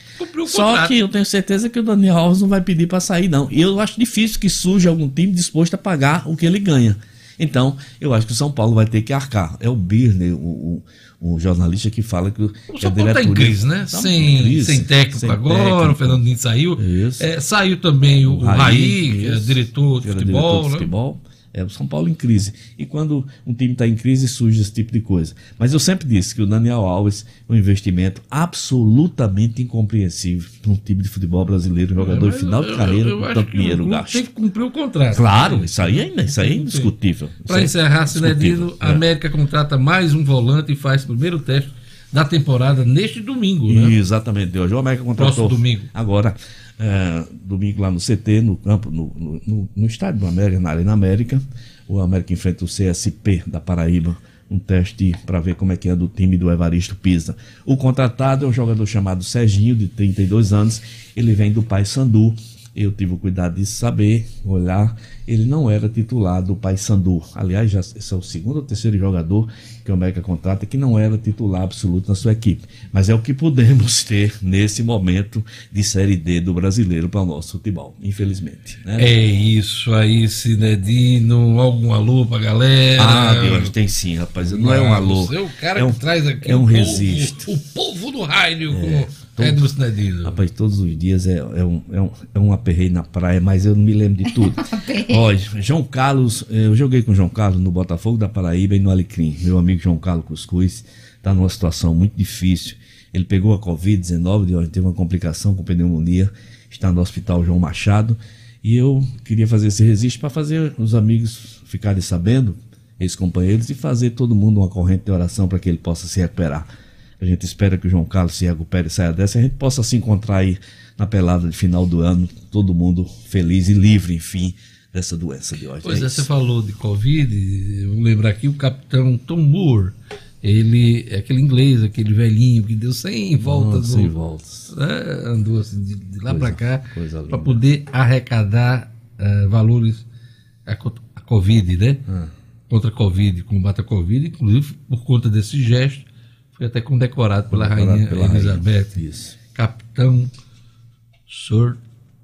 Só que eu tenho certeza que o Daniel Alves não vai pedir para sair, não. E eu acho difícil que surja algum time disposto a pagar o que ele ganha. Então, eu acho que o São Paulo vai ter que arcar. É o Birner, o, o, o jornalista que fala que, O que São Paulo está em crise, né? Tá em sem, crise, sem técnico sem agora, técnico. o Fernando Diniz saiu. Isso. É, saiu também o, o Raí, que é diretor de futebol. diretor de né? É o São Paulo em crise. E quando um time está em crise, surge esse tipo de coisa. Mas eu sempre disse que o Daniel Alves é um investimento absolutamente incompreensível para um time de futebol brasileiro, jogador de final eu- de carreira, eu com tanto dinheiro gasto. Tem que cumprir o contrato. Claro, isso aí é, isso aí é indiscutível. Para é encerrar. Cidadino, a É. América contrata mais um volante e faz o primeiro teste da temporada neste domingo, né? Exatamente, hoje o América contratou. Próximo domingo. Agora, é, domingo lá no CT, no campo, no, no, no- estádio do América, na Arena América. O América enfrenta o CSP da Paraíba um teste para ver como é que é do time do Evaristo Pisa. O contratado é um jogador chamado Serginho, de 32 anos. Ele vem do Paysandu. Eu tive o cuidado de saber, olhar, ele não era titular do Paysandu. Aliás, já, esse é o segundo ou terceiro jogador que o América contrata que não era titular absoluto na sua equipe. Mas é o que podemos ter nesse momento de Série D do brasileiro para o nosso futebol, infelizmente. né? É isso aí, Cinedino. Algum alô pra galera? Ah, Deus, tem sim, rapaz. Não é um alô. É o cara é um, que traz aqui é um o povo-. O, povo do raio É, Edmo Cinedino. Rapaz, todos os dias é, é, um, é, um, é um aperreio na praia, mas eu não me lembro de tudo. Olha, João Carlos, eu joguei com o João Carlos no Botafogo da Paraíba e no Alecrim. Meu amigo João Carlos Cuscuz está numa situação muito difícil. Ele pegou a Covid-19, de hoje teve uma complicação com pneumonia, está no Hospital João Machado. E eu queria fazer esse registro para fazer os amigos ficarem sabendo, ex-companheiros, e fazer todo mundo uma corrente de oração para que ele possa se recuperar. A gente espera que o João Carlos se recupere e saia dessa e a gente possa se encontrar aí na pelada de final do ano, todo mundo feliz e livre, enfim, dessa doença de hoje. Pois é, isso. você falou de Covid, eu vou lembrar aqui o capitão Tom Moore. Ele é aquele inglês, aquele velhinho que deu 100 voltas. Nossa, 100 no- voltas. né, andou assim de, de lá para cá para poder arrecadar eh, valores a, a Covid, né? Ah. Contra a Covid, combate a Covid, inclusive por conta desse gesto, foi até condecorado pela Condecorado rainha pela rainha. Elizabeth. Isso. Capitão Sir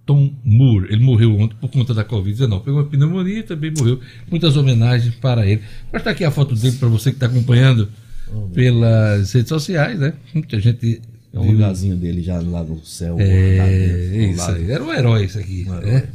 Tom Moore. Ele morreu ontem por conta da Covid-19. Pegou uma pneumonia e também morreu. Muitas homenagens para ele. Vou estar aqui a foto dele para você que está acompanhando pelas redes sociais, né? Muita gente. É um lugarzinho dele já lá no céu. É, dentro, ao isso aí. Era um herói isso aqui. Um né? herói.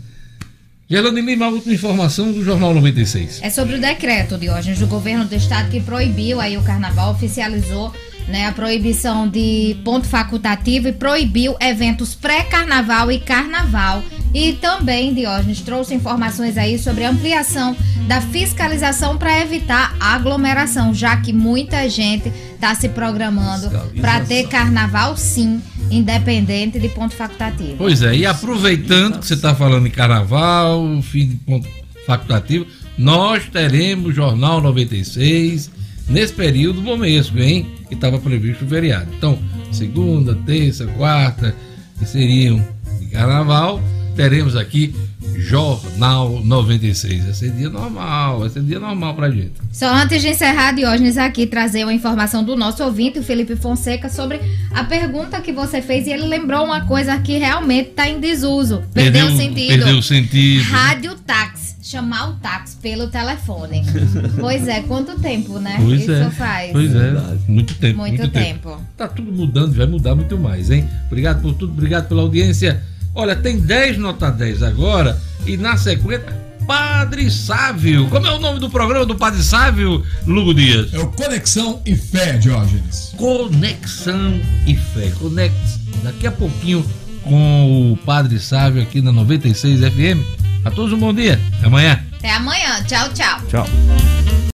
Gerlane Lima, a última informação do Jornal 96. É sobre o decreto, Diógenes, do governo do estado que proibiu aí o carnaval, oficializou né, a proibição de ponto facultativo e proibiu eventos pré-carnaval e carnaval. E também, Diógenes, trouxe informações aí sobre a ampliação da fiscalização para evitar aglomeração, já que muita gente está se programando para ter carnaval sim, independente de ponto facultativo. Pois é, e aproveitando que você está falando em carnaval, fim de ponto facultativo, nós teremos Jornal 96 nesse período momesco, hein? Que estava previsto o feriado. Então, segunda, terça, quarta, que seriam de carnaval, teremos aqui Jornal 96. Vai ser dia normal, vai ser dia normal pra gente. Só antes de encerrar, Diógenes aqui trazer uma informação do nosso ouvinte, o Felipe Fonseca, sobre a pergunta que você fez e ele lembrou uma coisa que realmente está em desuso. Perdeu, o sentido. Perdeu o sentido. Rádio táxi. Chamar o táxi pelo telefone. pois é, quanto tempo, né? Pois Isso é. faz. Pois é, muito tempo. Muito tempo. Tá tudo mudando, vai mudar muito mais, hein? Obrigado por tudo, obrigado pela audiência. Olha, tem 10 nota 10 agora e na sequência, Padre Sávio. Como é o nome do programa do Padre Sávio, Lugo Dias? É o Conexão e Fé, Diógenes. Conexão e Fé. Conecte daqui a pouquinho com o Padre Sávio aqui na 96 FM. A todos um bom dia. Até amanhã. Até amanhã. Tchau, tchau. Tchau.